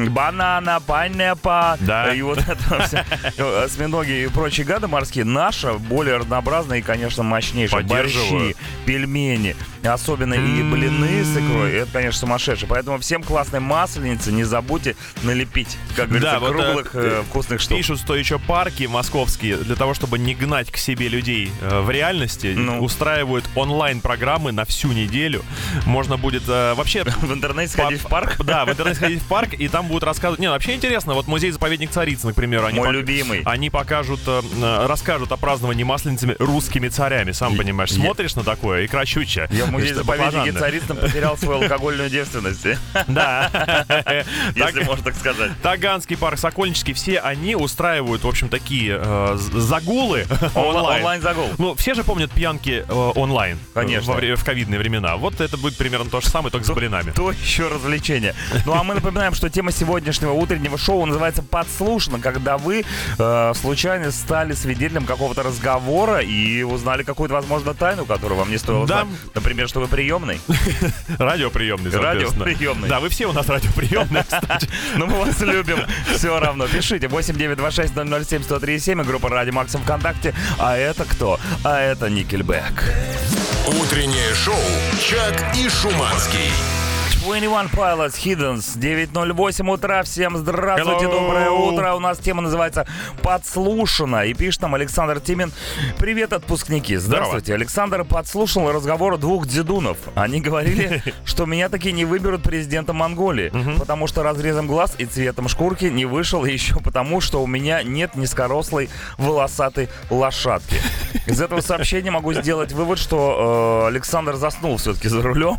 B: банана, пайнепа,
C: Да.
B: и вот это все, осьминоги и прочие гады морские, наша более разнообразная и, конечно, мощнейшая. Борщи, пельмени, особенно и блины с икрой, это, конечно, сумасшедшее. Поэтому всем классной масленицы не забудьте налепить, как говорится,
C: Да, вот,
B: круглых
C: э,
B: э, вкусных штук.
C: Пишут, что еще парки московские, для того, чтобы не гнать к себе людей э, в реальности,
B: Ну.
C: устраивают онлайн-программы на всю неделю. Можно будет э, вообще...
B: В интернете сходить в парк?
C: Да, в интернете сходить в парк, и там будут рассказывать... Не, вообще интересно, вот музей-заповедник Царицы, к примеру, они,
B: Мой
C: пок-
B: любимый.
C: они покажут, э, э, расскажут о праздновании масленицами русскими царями, сам понимаешь. Смотришь на такое, икра щучья.
B: Я в музее
C: Что,
B: заповеднике
C: баклажанная.
B: Царицын потерял свою алкогольную девственность,
C: Да.
B: если можно так сказать.
C: Таганский парк, Сокольнический, все они устраивают, в общем, такие э, загулы онлайн.
B: Онлайн-загул.
C: Ну, все же помнят пьянки э, онлайн. э,
B: Конечно.
C: В ковидные времена. Вот это будет примерно то же самое, только с блинами.
B: То еще развлечение. Ну а мы напоминаем, что тема сегодняшнего утреннего шоу называется «Подслушано», когда вы случайно стали свидетелем какого-то разговора и узнали какую-то, возможно, тайну, которую вам не стоило знать. Например, что вы приемный.
C: Радиоприемный, соответственно.
B: Радиоприемный.
C: Да, вы все у нас радиоприемные, кстати.
B: Но мы вас любим все равно. Пишите 8926 007 137 и группа Ради Максим ВКонтакте. А это кто? А это Никельбэк.
A: Утреннее шоу «Чак и Шуманский».
B: 21 Pilots Hiddens, 9.08 утра. Всем здравствуйте,
C: Hello.
B: доброе утро. У нас тема называется «Подслушано». И пишет нам Александр Тимин. Привет, отпускники. Здравствуйте. Александр подслушал разговор двух дедунов. Они говорили, что меня таки не выберут президентом Монголии, потому что разрезом глаз и цветом шкурки не вышел, и еще потому, что у меня нет низкорослой волосатой лошадки. Из этого сообщения могу сделать вывод, что э, Александр заснул все-таки за рулем.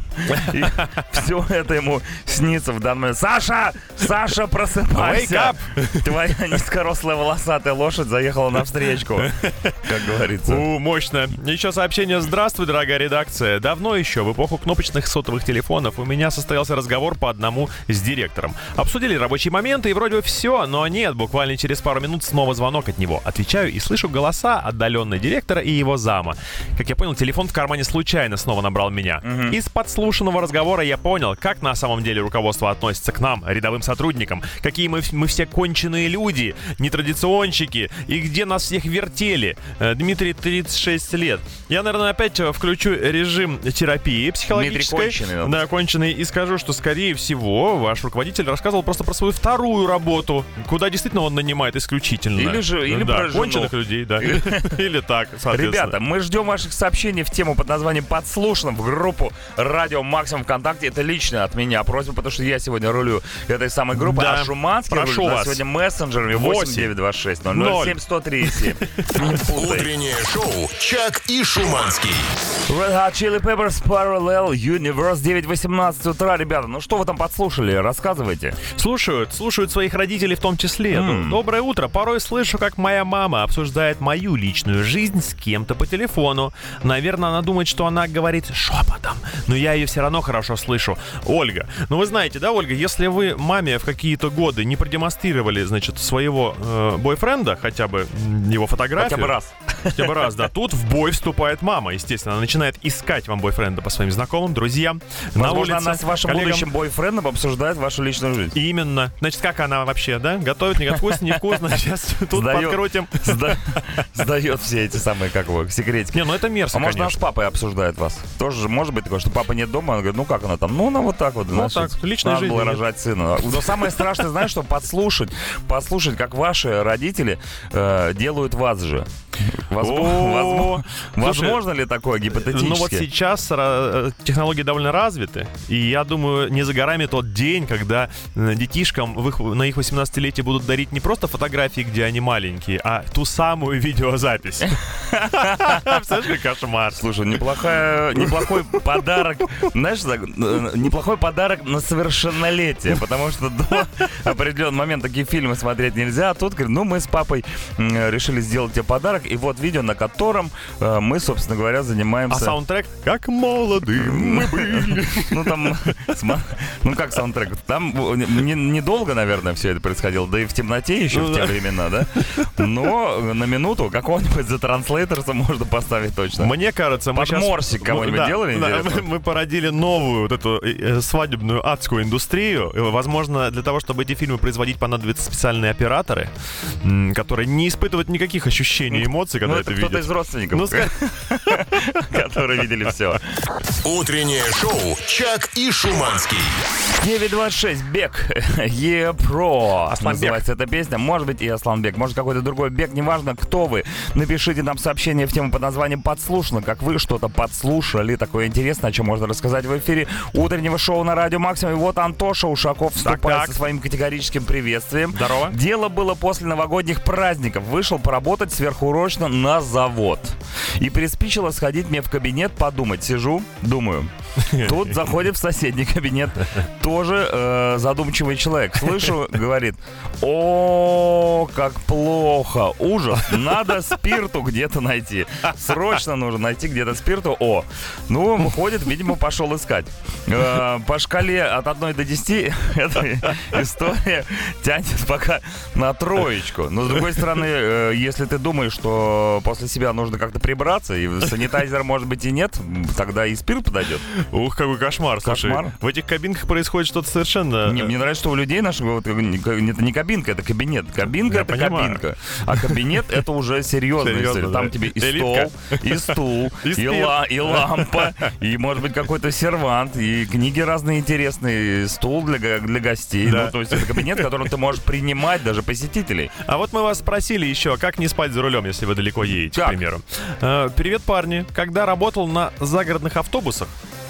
B: И все это ему снится в данный момент. Саша! Саша, просыпайся! Твоя низкорослая волосатая лошадь заехала на встречку, как говорится.
C: У, мощно. Еще сообщение. Здравствуй, дорогая редакция. Давно еще, в эпоху кнопочных сотовых телефонов, у меня состоялся разговор по одному с директором. Обсудили рабочие моменты и вроде бы все, но нет, буквально через пару минут снова звонок от него. Отвечаю и слышу голоса отдаленного директора и его зама. Как я понял, телефон в кармане случайно снова набрал меня. Из подслушанного разговора я понял, как на самом деле руководство относится к нам, рядовым сотрудникам, какие мы, мы все конченые люди, нетрадиционщики, и где нас всех вертели. Э, Дмитрий, 36 лет. Я, наверное, опять э, включу режим терапии психологической.
B: Дмитрий конченый.
C: Да, конченый. И скажу, что, скорее всего, ваш руководитель рассказывал просто про свою вторую работу, куда действительно он нанимает исключительно.
B: Или же- или
C: да,
B: про жену.
C: конченых людей, да. Или так.
B: Ребята, мы ждем ваших сообщений в тему под названием «Подслушано» в группу «Радио Максимум ВКонтакте». Это лично от меня просьба, потому что я сегодня рулю этой самой группой,
C: Да.
B: а Шуманский
C: Прошу
B: рулит
C: вас.
B: сегодня мессенджерами
C: 8
B: 8926
C: Ноль.
B: 007 137. Не путай.
A: Утреннее шоу «Чак и Шуманский».
B: Red Hot Chili Peppers Parallel Universe 9.18 утра, ребята. Ну что вы там подслушали? Рассказывайте.
C: Слушают, слушают своих родителей в том числе.
B: М.
C: Доброе утро. Порой слышу, как моя мама обсуждает мою личную жизнь с кем-то по телефону. Наверное, она думает, что она говорит шепотом, но я ее все равно хорошо слышу. Ольга, ну вы знаете, да, Ольга, если вы маме в какие-то годы не продемонстрировали, значит, своего э, бойфренда, хотя бы его фотографию.
B: Хотя бы раз.
C: Хотя бы раз, да. Тут в бой вступает мама, естественно. Она начинает искать вам бойфренда по своим знакомым, друзьям. на
B: Возможно,
C: улице,
B: она с вашим
C: коллегам.
B: будущим бойфрендом обсуждает вашу личную жизнь.
C: Именно. Значит, как она вообще, да? Готовит, не вкусно, невкусно. Сейчас тут
B: Сдаёт.
C: подкрутим.
B: Сда- Сдает все эти самые, как его, секретики.
C: Не, ну это мерзко,
B: А может, с
C: конечно.
B: папой обсуждает вас? Тоже же может быть такое, что папа нет дома, она говорит, ну как она там? Ну, она вот так вот, значит,
C: так, личной
B: надо
C: жизни
B: было рожать сына. Но самое страшное, знаешь, что подслушать, послушать, как ваши родители э, делают вас же. Возможно, ли такое гипотетически?
C: Ну вот сейчас ра- технологии довольно развиты, и я думаю, не за горами тот день, когда э, детишкам в их- на их 18-летие будут дарить не просто фотографии, где они маленькие, а ту самую видеозапись. Представляешь, как кошмар.
B: Слушай, неплохой подарок, знаешь, неплохой подарок на совершеннолетие, потому что до определенного момента такие фильмы смотреть нельзя, а тут, говорит, ну, мы с папой решили сделать тебе подарок, и вот видео, на котором э, мы, собственно говоря,
C: А
B: занимаемся...
C: саундтрек? Как молоды мы были.
B: Ну, там, ну, как саундтрек? Там не- недолго, наверное, все это происходило, да и в темноте еще
C: Ну
B: в те времена, да? Но на минуту какого-нибудь The Translator можно поставить точно.
C: Мне кажется, мы сейчас...
B: морсик кого-нибудь делали,
C: мы, породили новую вот эту э, свадебную адскую индустрию. И, Возможно, для того, чтобы эти фильмы производить, понадобятся специальные операторы, которые не испытывают никаких ощущений, эмоций, когда
B: Ну,
C: это,
B: это кто-то
C: видят.
B: из родственников,
C: Ну,
B: которые видели все.
A: Утреннее шоу «Чак и Шуманский».
B: 926 Бег Е Про
C: Асланбек.
B: Называется эта песня Может быть и Асланбек Может какой-то другой бег Неважно кто вы Напишите нам сообщение в тему под названием «Подслушано» Как вы что-то подслушали Такое интересное О чем можно рассказать в эфире Утреннего шоу на Радио Максимум И вот Антоша Ушаков вступает
C: так.
B: со своим категорическим приветствием
C: Здорово.
B: Дело было после новогодних праздников. Вышел поработать сверхурочно на завод. И приспичило сходить мне в кабинет подумать. Сижу, думаю. Тут заходит в соседний кабинет тоже э, задумчивый человек. Слышу, говорит, о, как плохо, ужас, надо спирту где-то найти. Срочно нужно найти где-то спирту. О, ну, выходит, видимо, пошел искать. Э, по шкале от 1 до 10 эта история тянет пока на троечку. Но, с другой стороны, э, если ты думаешь, что после себя нужно как-то прибраться, и санитайзера, может быть, и нет, тогда и спирт подойдет.
C: Ух, какой кошмар, слушай.
B: Кошмар.
C: В этих кабинках происходит что-то совершенно...
B: Не, мне нравится, что у людей наших вот, э, это не кабинка, это кабинет. Кабинка это
C: понимаю.
B: кабинка. А кабинет это уже
C: Серьезно,
B: история. Там
C: да.
B: тебе и
C: Элитка.
B: стол, и стул,
C: И
B: и, ла- и лампа, и может быть какой-то сервант, и книги разные интересные, и стул для, для гостей.
C: Да.
B: Ну, то есть это кабинет, в котором ты можешь принимать даже посетителей.
C: А вот мы вас спросили еще, как не спать за рулем, если вы далеко едете,
B: Как?
C: к примеру. Э, Привет, парни. Когда работал на загородных автобусах,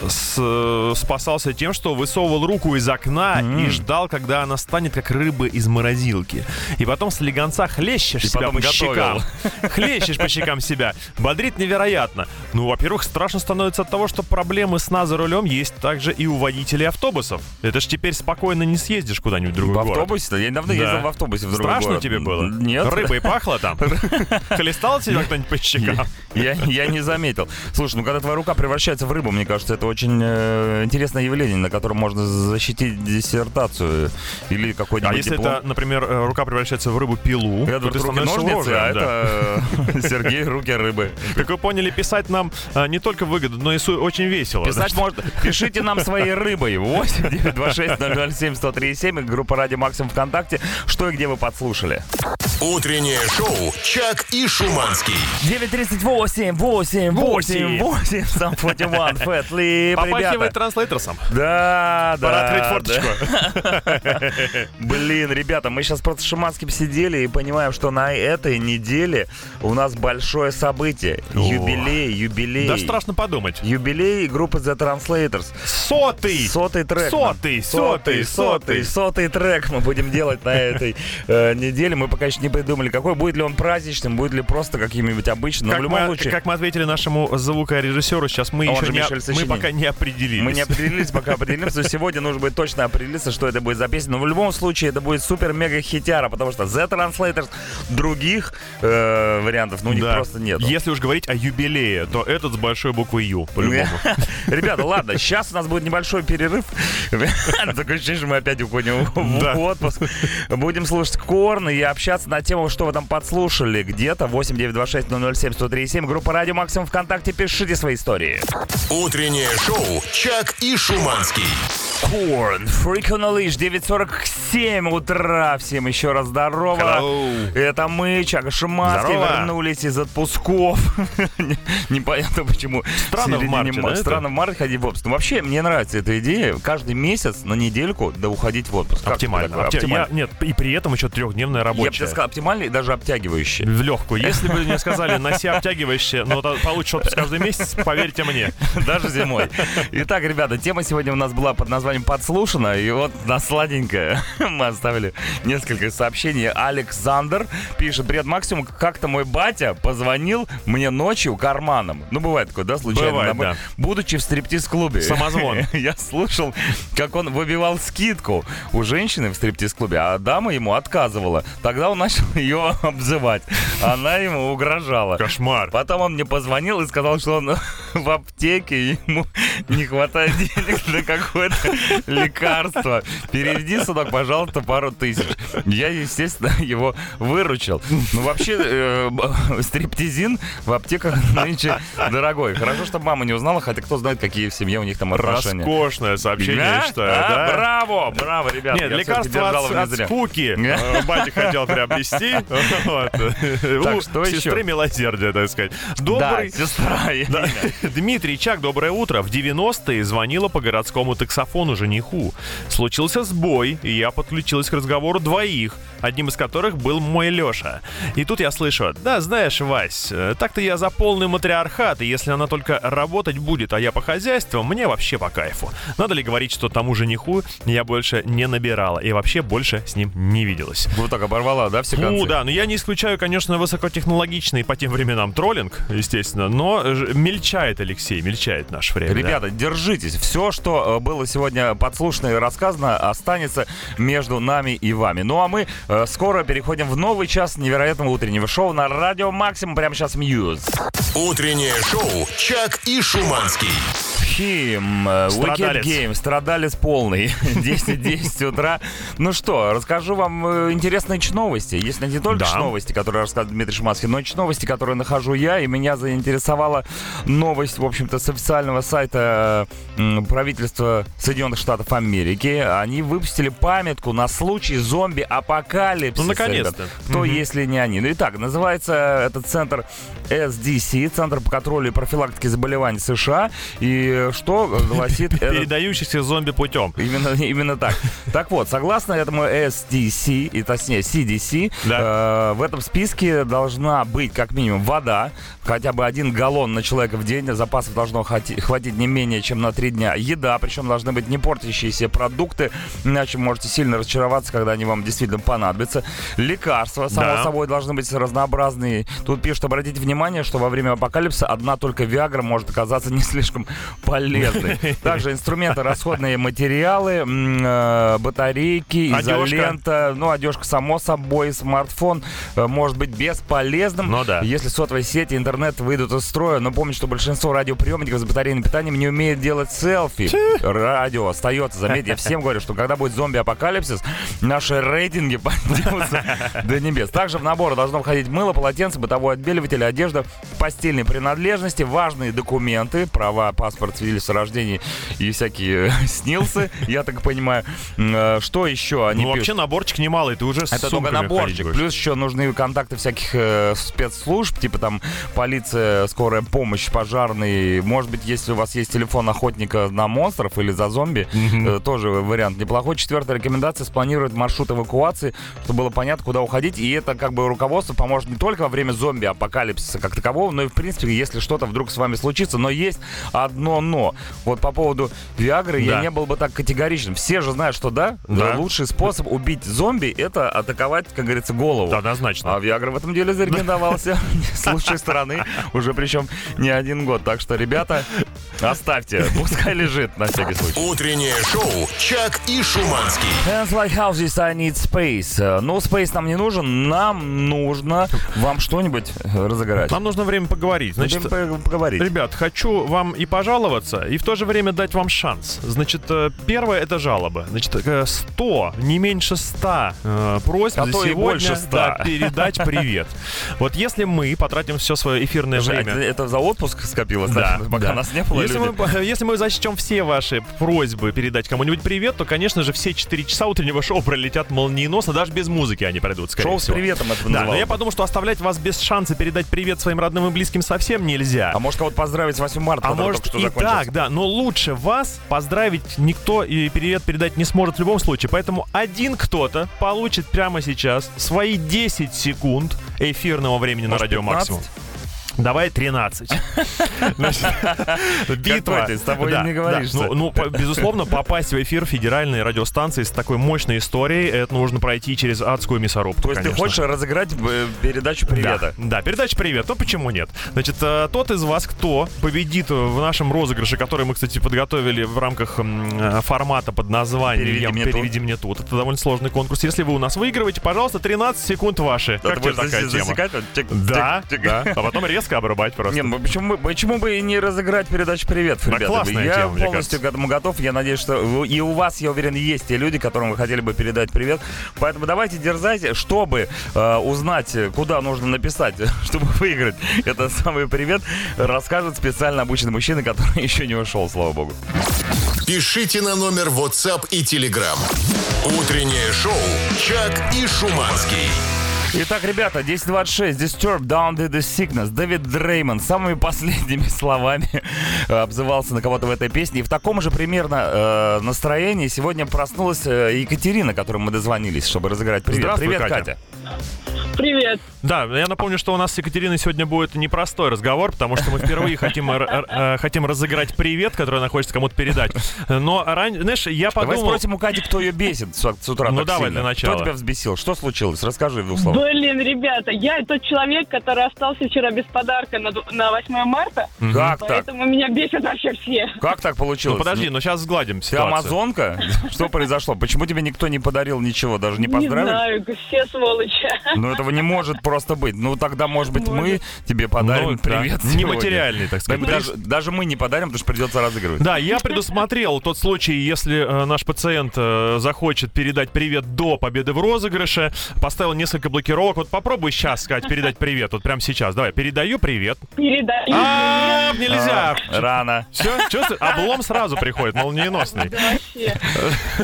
C: с- э, спасался тем, что высовывал руку из окна и ждал, когда она станет как рыба из морозилки. И потом с легонца хлещешь
B: И
C: себя по щекам.
B: готовил.
C: Хлещешь по щекам себя. Бодрит невероятно. Ну, во-первых, страшно становится от того, что проблемы сна за рулем есть также и у водителей автобусов. Это ж теперь спокойно не съездишь куда-нибудь в другой
B: В
C: город.
B: автобусе-то? Я недавно
C: Да.
B: ездил в автобусе в другой
C: Страшно
B: город.
C: тебе было?
B: Нет.
C: Рыбой пахло там? Хлестал тебя кто-нибудь по щекам?
B: Я не заметил. Слушай, ну когда твоя рука превращается в рыбу, мне кажется, это очень э, интересное явление, на котором можно защитить диссертацию или какой-нибудь
C: А если
B: диплом.
C: это, например, э, рука превращается в рыбу-пилу, то
B: Эдвард
C: ты становишься
B: ножницы, а
C: да.
B: это Сергей руки рыбы.
C: Как вы поняли, писать нам э, не только выгодно, но и очень весело.
B: Писать можно. Пишите нам своей рыбой. 8 926 007 137 группа Радио Максимум ВКонтакте. Что и где вы подслушали.
A: Утреннее шоу «Чак и Шуманский».
B: 938 8 8 8 сам 41 Фэт Лип,
C: Попахивает транслейтерсом.
B: Да, да.
C: Пора открыть
B: да.
C: форточку.
B: Блин, ребята, мы сейчас просто с Шиманским сидели и понимаем, что на этой неделе у нас большое событие.
C: О.
B: Юбилей, юбилей.
C: Да страшно подумать.
B: Юбилей группы The Translators.
C: Сотый!
B: Сотый трек.
C: Сотый,
B: сотый,
C: сотый,
B: сотый,
C: сотый.
B: сотый трек мы будем делать на этой э, неделе. Мы пока еще не не придумали, какой будет ли он праздничным, будет ли просто каким-нибудь обычным. Но
C: Как
B: в любом
C: мы,
B: случае,
C: как мы ответили нашему звукорежиссеру, сейчас мы
B: Он
C: еще не,
B: Мишель
C: мы пока не определились.
B: мы не определились, пока определимся. Сегодня нужно будет точно определиться, что это будет за песня. Но в любом случае это будет супер-мега хитяра, потому что The Translators других э, вариантов, ну, у них
C: Да.
B: просто нет.
C: Если уж говорить о юбилее, то этот с большой буквы Ю, по-любому.
B: Ребята, ладно, сейчас у нас будет небольшой перерыв. Такое ощущение, что мы опять уходим в отпуск. Будем слушать Корн и общаться на тему, что вы там подслушали. Где-то 8926-007-1037. Группа Радио Максимум ВКонтакте. Пишите свои истории.
A: Утреннее шоу «Чак и Шуманский».
B: Корн, Freak on a Leash, 9.47 утра. Всем еще раз здорово.
C: Hello.
B: Это мы, Чака Шуманский,
C: Здорово.
B: вернулись из отпусков. Не- Непонятно почему.
C: Странно в марте,
B: ма-
C: да, это?
B: Странно в марте ходить в отпуск. Но вообще, мне нравится эта идея. Каждый месяц на недельку да уходить в отпуск.
C: Оптимально.
B: Оптимально.
C: я- нет, и при этом еще трехдневная
B: Я бы
C: рабочая.
B: сказал, оптимально и даже обтягивающий.
C: В легкую. Если бы мне сказали, носи обтягивающее, но то получишь отпуск каждый месяц, поверьте мне.
B: Даже зимой. Итак, ребята, тема сегодня у нас была под названием «Подслушано». И вот на сладенькое мы оставили несколько сообщений. Александр пишет, «Привет, Максимум, как-то мой батя позвонил мне ночью карманом». Ну, бывает такое, да, случайно?
C: Бывает, да.
B: Будучи в стриптиз-клубе.
C: Самозвон.
B: Я слушал, как он выбивал скидку у женщины в стриптиз-клубе, а дама ему отказывала. Тогда он начал ее обзывать. Она ему угрожала.
C: Кошмар.
B: Потом он мне позвонил и сказал, что он в аптеке, ему не хватает денег на какое-то лекарство. Переведи, сынок, пожалуйста, пару тысяч. Я, естественно, его выручил. Ну, вообще, э, стриптизин в аптеках нынче дорогой. Хорошо, что мама не узнала, хотя кто знает, какие в семье у них там отношения.
C: Роскошное сообщение,
B: Да?
C: я считаю,
B: А,
C: да?
B: Браво, браво, ребят.
C: Нет, лекарство от, скуки батя хотел приобрести. Вот. У
B: что еще?
C: сестры милосердия, так сказать. Добрый,
B: сестра.
C: Дмитрий Чак, доброе утро. В 90-е звонила по городскому таксофону жениху. Случился сбой, и я подключилась к разговору двоих, одним из которых был мой Леша. И тут я слышу, да, знаешь, Вась, э, так-то я за полный матриархат, и если она только работать будет, а я по хозяйству, мне вообще по кайфу. Надо ли говорить, что тому жениху я больше не набирала, и вообще больше с ним не виделась.
B: Вот так оборвала, да, все
C: Ну да, но я не исключаю, конечно, высокотехнологичный по тем временам троллинг, естественно, но мельчает Алексей, мельчает наше время. да.
B: Ребята, держитесь. Все, что э, было сегодня подслушано и рассказано, останется между нами и вами. Ну а мы э, скоро переходим в новый час невероятного утреннего шоу на Радио Максимум. Прямо сейчас Мьюз.
A: Утреннее шоу «Чак и Шуманский».
B: Хим, э, Wicked. Game, страдалец полный. 10-10 утра. Ну что, расскажу вам э, интересные новости. Есть не только
C: Да.
B: новости, которые рассказывает Дмитрий Шманский, но и новости, которые нахожу я. И меня заинтересовала новость, в общем-то, с официального сайта э, правительства Соединенных Штатов Америки. Они выпустили памятку на случай зомби-апокалипсиса.
C: Ну, наконец-то.
B: Кто, если не они? Ну, итак, называется этот центр SDC, Центр по контролю и профилактике заболеваний США. И что гласит
C: Передающийся зомби путем.
B: Именно, именно так. Так вот, согласно этому SDC, и точнее CDC, э, в этом списке должна быть как минимум вода, хотя бы один галлон на человека в день, запасов должно хвати- хватить не менее чем на три дня. Еда, причем должны быть не портящиеся продукты, иначе можете сильно разочароваться, когда они вам действительно понадобятся. Лекарства, само
C: Да.
B: собой, должны быть разнообразные. Тут пишут, обратите внимание, что во время апокалипсиса одна только Виагра может оказаться не слишком полезной. Также инструменты, расходные материалы, э, батарейки, изолента, ну, одежка, само собой, смартфон э, может быть бесполезным,
C: Ну да.
B: если сотовые сети, интернет выйдут из строя. Но помните, что большинство радиоприемников с батарейным питанием не умеет делать селфи. Радио остается. Заметьте, я всем говорю, что когда будет зомби-апокалипсис, наши рейтинги поднимутся до небес. Также в набор должно входить мыло, полотенце, бытовой отбеливатель, одежда, постельные принадлежности, важные документы, права, паспорт, свидетельство о рождении и всякие э, снилсы, я так понимаю. Э, Что еще они
C: Ну, вообще наборчик немалый, ты уже с
B: Это только наборчик. Плюс еще нужны контакты всяких э, спецслужб, типа там полиция, скорая помощь, пожарные. Может быть, если у вас есть телефон охотника на монстров или за зомби, э, тоже вариант неплохой. Четвертая рекомендация спланировать маршрут эвакуации, чтобы было понятно, куда уходить. И это как бы руководство поможет не только во время зомби-апокалипсиса как такового, но и в принципе, если что-то вдруг с вами случится. Но есть одно но, но. Вот по поводу Виагры я
C: Да.
B: не был бы так категоричным. Все же знают, что да,
C: Да.
B: лучший способ убить зомби это атаковать, как говорится, голову.
C: Однозначно.
B: А Виагра в этом деле зарекомендовался с лучшей стороны, уже причем не один год. Так что, ребята, оставьте, пускай лежит на всякий случай.
A: Утреннее шоу «Чак и Шуманский».
B: Hands like houses, I need space. Э, Ну, space нам не нужен, нам нужно вам что-нибудь э, разыграть.
C: Нам нужно время поговорить. Значит,
B: поговорить.
C: Ребят, хочу вам и пожаловаться, и в то же время дать вам шанс. Значит, э, первое это жалоба. Значит, э, 100, не меньше 100 э, просьб
B: А
C: за сегодня
B: больше 100.
C: да, передать привет. Вот если мы потратим все свое эфирное
B: Слушай, а
C: время...
B: это, это за отпуск скопилось,
C: Да,
B: пока
C: да.
B: нас не было.
C: Если
B: люди?
C: мы, если мы зачтем все ваши просьбы передать кому-нибудь привет, то, конечно же, все 4 часа утреннего шоу пролетят молниеносно, даже без музыки они пройдут, скорее
B: Шоу с
C: всего.
B: приветом это
C: Да, но я подумал, что оставлять вас без шанса передать привет своим родным и близким совсем нельзя.
B: А может кого-то поздравить с 8 марта,
C: А может и
B: закончился?
C: Так, да, но лучше вас поздравить никто и привет передать не сможет в любом случае. Поэтому один кто-то получит прямо сейчас свои 10 секунд эфирного времени на
B: Может,
C: радио
B: 15?
C: максимум. Давай 13. Значит, битва.
B: Ты? С тобой
C: Да,
B: не говоришь,
C: да. Ну, ну, безусловно, попасть в эфир федеральной радиостанции с такой мощной историей, это нужно пройти через адскую мясорубку,
B: То есть ты
C: конечно.
B: хочешь разыграть э, передачу привета?
C: Да, да, передача привет. Ну почему нет? Значит, э, тот из вас, кто победит в нашем розыгрыше, который мы, кстати, подготовили в рамках э, формата под названием
B: «Переведи мне
C: «Переведи мне тут». Это довольно сложный конкурс. Если вы у нас выигрываете, пожалуйста, 13 секунд ваши.
B: Да,
C: как
B: ты
C: тебе такая тема?
B: засекать,
C: Да, да. А потом резко обрубать просто.
B: Не, ну почему, бы- почему бы и не разыграть передачу «Привет»,
C: Да,
B: ребята?
C: классная
B: я
C: тема, мне
B: полностью к этому готов. Я надеюсь, что и у вас, я уверен, есть те люди, которым вы хотели бы передать привет. Поэтому давайте дерзайте, чтобы э, узнать, куда нужно написать, чтобы выиграть этот самый привет, расскажет специально обученный мужчина, который еще не ушел, слава богу.
A: Пишите на номер WhatsApp и Telegram. Утреннее шоу «Чак и Шуманский».
B: Итак, ребята, 1026, Disturbed, Down to the Sickness, Дэвид Дреймон самыми последними словами э, обзывался на кого-то в этой песне. И в таком же примерно э, настроении сегодня проснулась э, Екатерина, которой мы дозвонились, чтобы разыграть привет.
C: Здравствуй,
B: привет,
C: Катя.
B: Катя.
E: Привет.
C: Да, я напомню, что у нас с Екатериной сегодня будет непростой разговор, потому что мы впервые хотим, р- р- э, хотим разыграть привет, который она хочет кому-то передать. Но, ран- знаешь, я
B: Давай
C: подумал...
B: спросим у Кати, кто ее бесит с, с утра
C: Ну, давай для начала.
B: Кто тебя взбесил? Что случилось? Расскажи в двух словах.
E: Блин, ребята, я тот человек, который остался вчера без подарка на, на 8 марта,
B: Как так?
E: поэтому меня бесят вообще все.
B: Как так
C: Ну,
B: получилось?
C: подожди, ну сейчас сгладим
B: Ты
C: ситуацию.
B: амазонка? Что произошло? Почему тебе никто не подарил ничего, даже не
E: Не
B: поздравил?
E: знаю, все сволочи.
B: Ну этого не может просто быть. Ну тогда, может быть, мы
E: Может.
B: тебе подарим
C: Ну, да.
B: привет. сегодня.
C: Нематериальный, так сказать.
B: Да, даже, даже мы не подарим, потому что придется разыгрывать.
C: Да, я предусмотрел тот случай, если э, наш пациент э, захочет передать привет до победы в розыгрыше, поставил несколько блокировок. Вот попробуй сейчас сказать передать привет, вот прямо сейчас. Давай, передаю привет.
E: Передаю.
C: А, нельзя.
B: А, Рано.
C: Все, чувствуешь? Облом сразу приходит, молниеносный.
E: Да.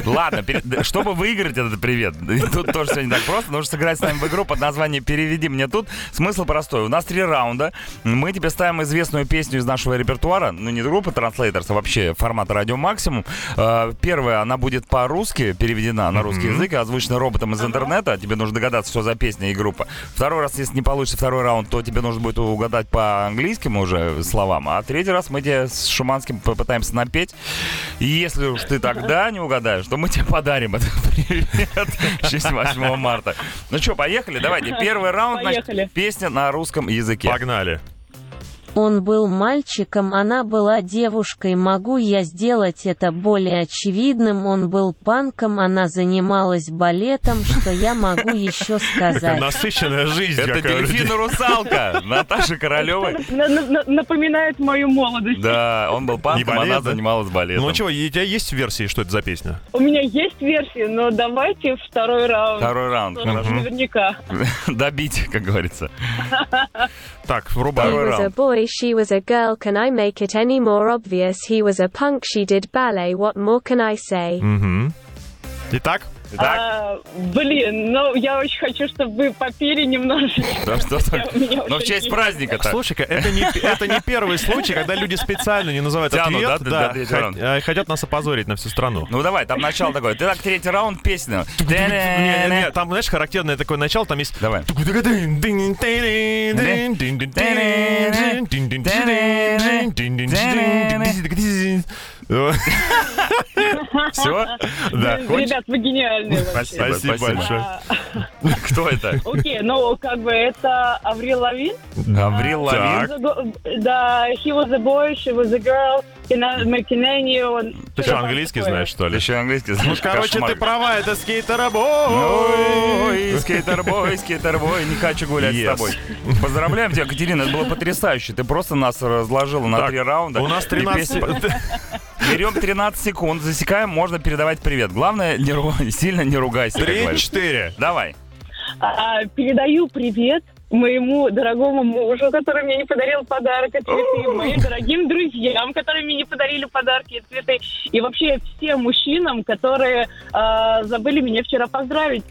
B: Ладно, чтобы выиграть этот привет, тут тоже все не так просто, нужно сыграть с нами в игру под названием «Переведи мне тут». Смысл простой. У нас три раунда. Мы тебе ставим известную песню из нашего репертуара, ну не группы Translators, а вообще формата радио максимум. Э, Первая, она будет по-русски переведена на русский язык озвучена роботом из интернета. Тебе нужно догадаться, что за песня и группа. Второй раз, если не получится второй раунд, то тебе нужно будет угадать по английским уже словам. А третий раз мы тебе с Шуманским попытаемся напеть. И если уж ты тогда не угадаешь, то мы тебе подарим этот привет в честь 8 марта. Ну что, поехали? Давайте. Первый раунд, значит,
E: Поехали.
B: песня на русском языке.
C: Погнали.
F: Он был мальчиком, она была девушкой. Могу я сделать это более очевидным? Он был панком, она занималась балетом. Что я могу еще сказать?
C: Насыщенная жизнь
B: Это
C: какая у людей.
B: дельфин и русалка Наташа Королева.
E: На- на- на- Напоминает мою молодость.
B: Да, он был панком, она занималась балетом.
C: Ну что, у тебя есть версии, что это за песня?
E: У меня есть версия, но давайте второй раунд.
B: Второй раунд.
E: Наверняка.
B: Добить, как говорится.
C: Так, врубай.
B: Второй раунд.
G: boy, she was a girl. Can I make it any more obvious? He was a punk, she did ballet. What more can I say?
C: Мгм. Итак,
B: Итак,
E: А, блин, ну я очень хочу, чтобы вы попили немножечко.
B: да что так? Ну, в честь
E: есть.
B: праздника-то.
C: Слушай-ка, это не, это не первый случай, когда люди специально не называют ответ,
B: да,
C: да, э, хотят нас опозорить на всю страну.
B: Ну давай, там начало такое. Ты так третий раунд песня.
C: Не, не, не, там, знаешь, характерное такое начало, там есть...
B: Давай. Все?
C: Да,
E: Ребят, вы гениальные
B: спасибо.
C: большое.
E: А,
B: Кто это?
E: Окей, ну как бы это Аврил Лавин.
B: Аврил Лавин.
E: The go- Да, he was a boy, she was a girl.
C: Ты что, английский знаешь, что
B: Ты
C: ли?
B: еще английский
C: Ну,
B: знаешь?
C: короче,
B: Кошмар.
C: ты права, это скейтеробой.
B: Ой, скейтербой, скейтербой, не хочу гулять с тобой. Поздравляем тебя, Катерина, это было потрясающе. Ты просто нас разложила на три раунда.
C: У нас
B: И
C: 13...
B: песня- Берем 13 секунд, засекаем, можно передавать привет. Главное, не ру- сильно не ругайся.
C: 3-4.
B: Давай.
E: А, передаю привет моему дорогому мужу, который мне не подарил подарок и цветы, моим дорогим друзьям, которые мне не подарили подарки и цветы, и вообще всем мужчинам, которые а, забыли меня вчера поздравить.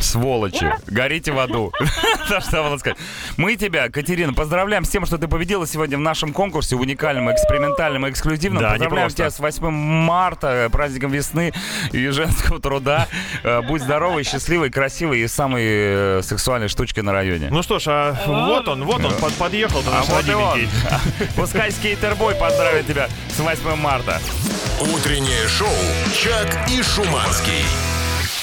B: Сволочи, горите в аду. Мы тебя, Катерина, поздравляем с тем, что ты победила сегодня в нашем конкурсе уникальном, экспериментальном и эксклюзивном.
C: Да,
B: Поздравляем тебя с 8 марта, праздником весны и женского труда. Э, Будь здоровый, счастливый, красивый и самой э, сексуальной штучкой на районе.
C: Ну что ж, а вот он, вот он, под- подъехал до
B: А вот и он. Пускай скейтербой поздравит тебя с 8 марта.
A: Утреннее шоу «Чак и Шуманский».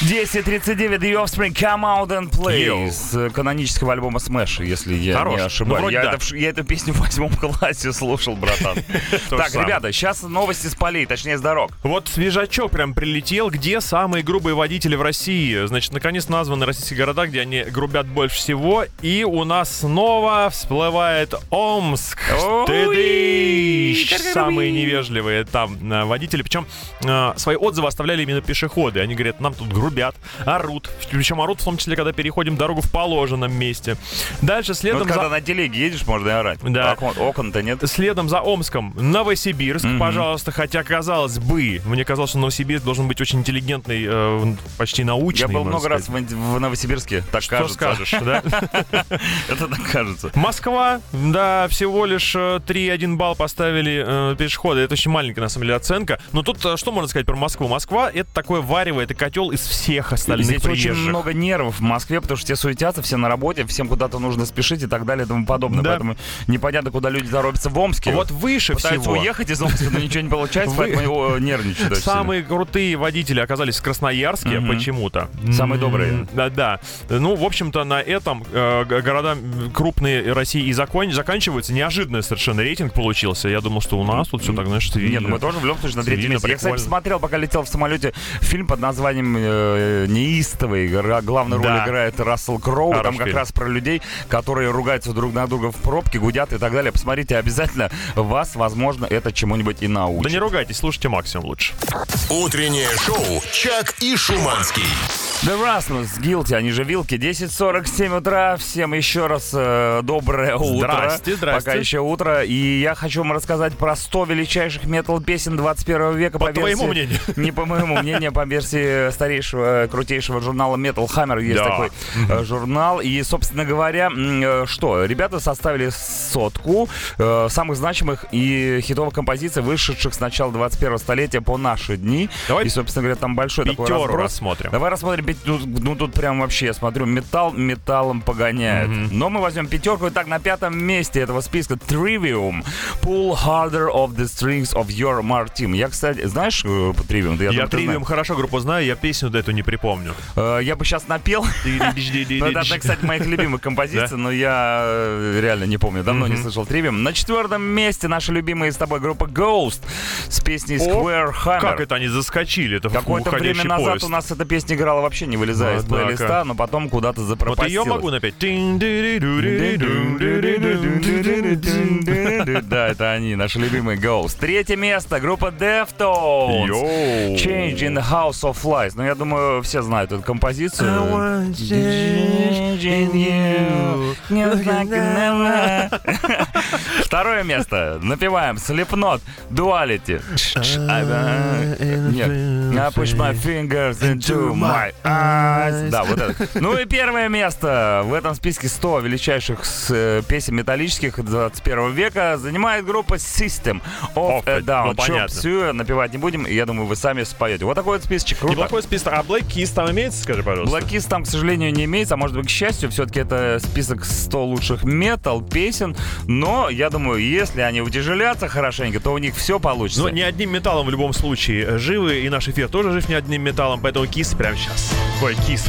B: 10.39 The Offspring Come Out and Play
C: Йоу.
B: с канонического альбома Smash, если я
C: Хорош.
B: не
C: Ну,
B: ошибаюсь.
C: вроде
B: я,
C: да.
B: это я эту песню в восьмом классе слушал, братан. Так, ребята, сейчас новости с полей, точнее с дорог.
C: Вот свежачок прям прилетел, где самые грубые водители в России. Значит, наконец названы российские города, где они грубят больше всего. И у нас снова всплывает Омск. Самые
B: вы.
C: невежливые там э, водители. Причем э, свои отзывы оставляли именно пешеходы. Они говорят, нам тут грубят, орут. Причем орут в том числе, когда переходим дорогу в положенном месте. Дальше
B: Ну,
C: следом
B: вот когда
C: за...
B: на телеге едешь, можно и орать.
C: Да.
B: Окон- Окон-то нет.
C: Следом за Омском Новосибирск,
B: Мгм.
C: пожалуйста. Хотя, казалось бы, мне казалось, что Новосибирск должен быть очень интеллигентный, э, почти научный.
B: Я был много раз
C: сказать.
B: в, в Новосибирске, так
C: Что
B: кажется.
C: скажешь, да?
B: Это так кажется.
C: Москва, да, всего лишь э, 3,1 балл поставили э, пешеходы. Это очень маленькая, на самом деле, оценка. Но тут э, что можно сказать про Москву? Москва — это такое варево, это котел из всех остальных
B: Здесь очень
C: приезжих.
B: много нервов в Москве, потому что все суетятся, все на работе, всем куда-то нужно спешить и так далее и тому подобное.
C: Да.
B: Поэтому непонятно, куда люди торопятся в Омске.
C: Вот выше
B: Пытаются
C: всего.
B: уехать из Омска, но ничего не получается,
C: Вы-
B: поэтому его нервничают очень.
C: Самые крутые водители оказались в Красноярске почему-то.
B: Самые добрые.
C: Да, да. Ну, в общем-то, на этом э, города крупные России и закон- заканчиваются. Неожиданный совершенно рейтинг получился. Я думал, что у нас тут все так, знаешь,
B: Нет, ну мы тоже в любом случае на третьем месте. Я, кстати, смотрел, пока летел в самолете, фильм под названием э, «Неистовый». Главную роль
C: Да.
B: играет Рассел Кроу.
C: Хороший
B: Там как
C: фильм.
B: раз про людей, которые ругаются друг на друга в пробке, гудят и так далее. Посмотрите, обязательно вас, возможно, это чему-нибудь и научит.
C: Да не ругайтесь, слушайте максимум лучше.
A: Утреннее шоу «Чак и Шуманский».
B: The Rasmus, Guilty, они же Вилки. 10.47 утра. Всем еще раз э, доброе утро.
C: Здрасте, здрасте.
B: Пока еще утро. И я хочу вам рассказать про 100 величайших метал-песен 21 века.
C: По
B: версии-
C: твоему мнению.
B: Не по моему мнению, по версии старейшего, э, крутейшего журнала Metal Hammer. Есть
C: Да.
B: такой э, журнал. И, собственно говоря, э, что? Ребята составили сотку э, самых значимых и хитовых композиций, вышедших с начала 21 столетия по наши дни.
C: Давай
B: И, собственно говоря, там большой такой разброс.
C: рассмотрим.
B: Давай рассмотрим, ну, ну тут прям вообще, я смотрю, металл металлом погоняет. Но мы возьмем пятерку. Итак, на пятом месте этого списка Trivium. Pull harder of the strings of your Martin. Я, кстати, знаешь по Trivium? Да
C: Я,
B: думаю, ты
C: Тривиум хорошо группу знаю, я песню эту не припомню.
B: Э, Я бы сейчас напел. Это одна, кстати, моих любимых композиций, но я э, реально не помню. Давно не слышал Trivium. На четвертом месте наша любимая с тобой группа Ghost с песней Square Hammer.
C: Как это они заскочили? Это
B: Какое-то время назад у нас эта песня играла вообще не вылезая из плейлиста, но потом куда-то
C: Вот
B: запропастилась.
C: ее могу напеть.
B: Да, это они, наши любимые Ghost. Третье место, группа Deftones. Change in House of Flies. Ну, я думаю, все знают эту композицию. Второе место. Напеваем Duality. Нет. I push my fingers into my eyes. Да, вот это. Ну и первое место в этом списке 100 величайших э, песен металлических 21 века занимает группа System of a Down.
C: ну.
B: Все, напевать не будем, я думаю, вы сами споете. Вот такой вот списочек. Круто.
C: Неплохой список. А Black Kiss там имеется, скажи, пожалуйста?
B: Блэкист там, к сожалению, не имеется, а может быть, к счастью, все-таки это список 100 лучших метал песен, но я думаю, если они утяжелятся хорошенько, то у них все получится.
C: Но не одним металлом в любом случае живы, и наш эфир тоже жив не одним металлом, поэтому кис прямо сейчас. Ой, кис.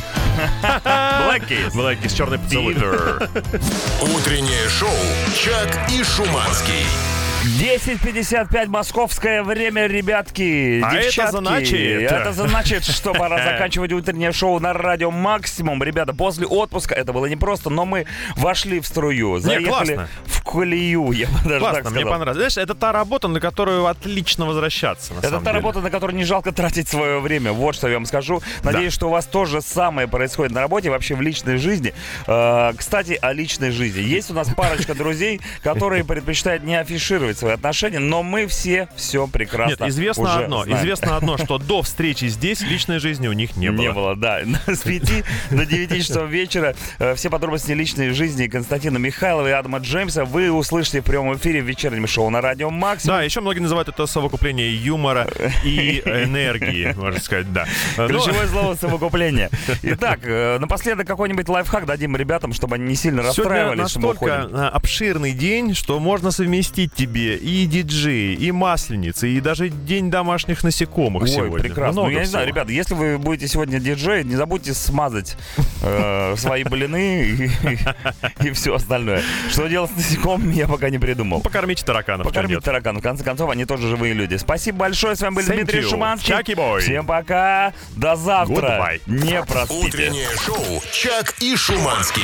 B: Black Kiss.
C: Black Kiss, черный поцелуй.
A: Утреннее шоу «Чак и Шуманский».
B: 10.55 московское время, ребятки,
C: А это
B: девчатки.
C: значит-
B: Это значит, что пора заканчивать утреннее шоу на радио Максимум. Ребята, после отпуска это было непросто, но мы вошли в струю, заехали
C: классно.
B: в колею, я бы даже так
C: Классно, мне
B: сказал.
C: понравилось. Знаешь, это та работа, на которую отлично возвращаться, на
B: Это та
C: деле.
B: работа, на которую не жалко тратить свое время. Вот что я вам скажу. Надеюсь, что у вас то же самое происходит на работе, вообще в личной жизни. Э, Кстати, о личной жизни. Есть у нас парочка друзей, которые предпочитают не афишировать свои отношения, но мы все все прекрасно
C: Нет, известно
B: уже
C: одно.
B: знаем.
C: Известно одно, что до встречи здесь личной жизни у них не было.
B: Не было, да. С 5 до 9 часов вечера э, все подробности личной жизни Константина Михайлова и Адама Джеймса вы услышите в прямом эфире в вечернем шоу на радио Максимум.
C: Да, еще многие называют это совокупление юмора и энергии, можно сказать, да.
B: Ключевое слово совокупление. Итак, э, напоследок какой-нибудь лайфхак дадим ребятам, чтобы они не сильно
C: Сегодня
B: расстраивались, мы
C: настолько а, обширный день, что можно совместить тебе и диджей, и масленицы, и даже день домашних насекомых
B: Ой,
C: сегодня.
B: прекрасно.
C: Много
B: ну, я не знаю, ребята, если вы будете сегодня диджей, не забудьте смазать э, свои блины и, все остальное. Что делать с насекомыми, я пока не придумал.
C: Покормите тараканов. Нет.
B: тараканов. В конце концов, они тоже живые люди. Спасибо большое. С вами был
C: Thank
B: Дмитрий
C: you.
B: Шуманский.
C: Chucky boy.
B: Всем пока. До завтра.
C: Goodbye.
B: Не проспите.
A: Утреннее шоу «Чак и Шуманский».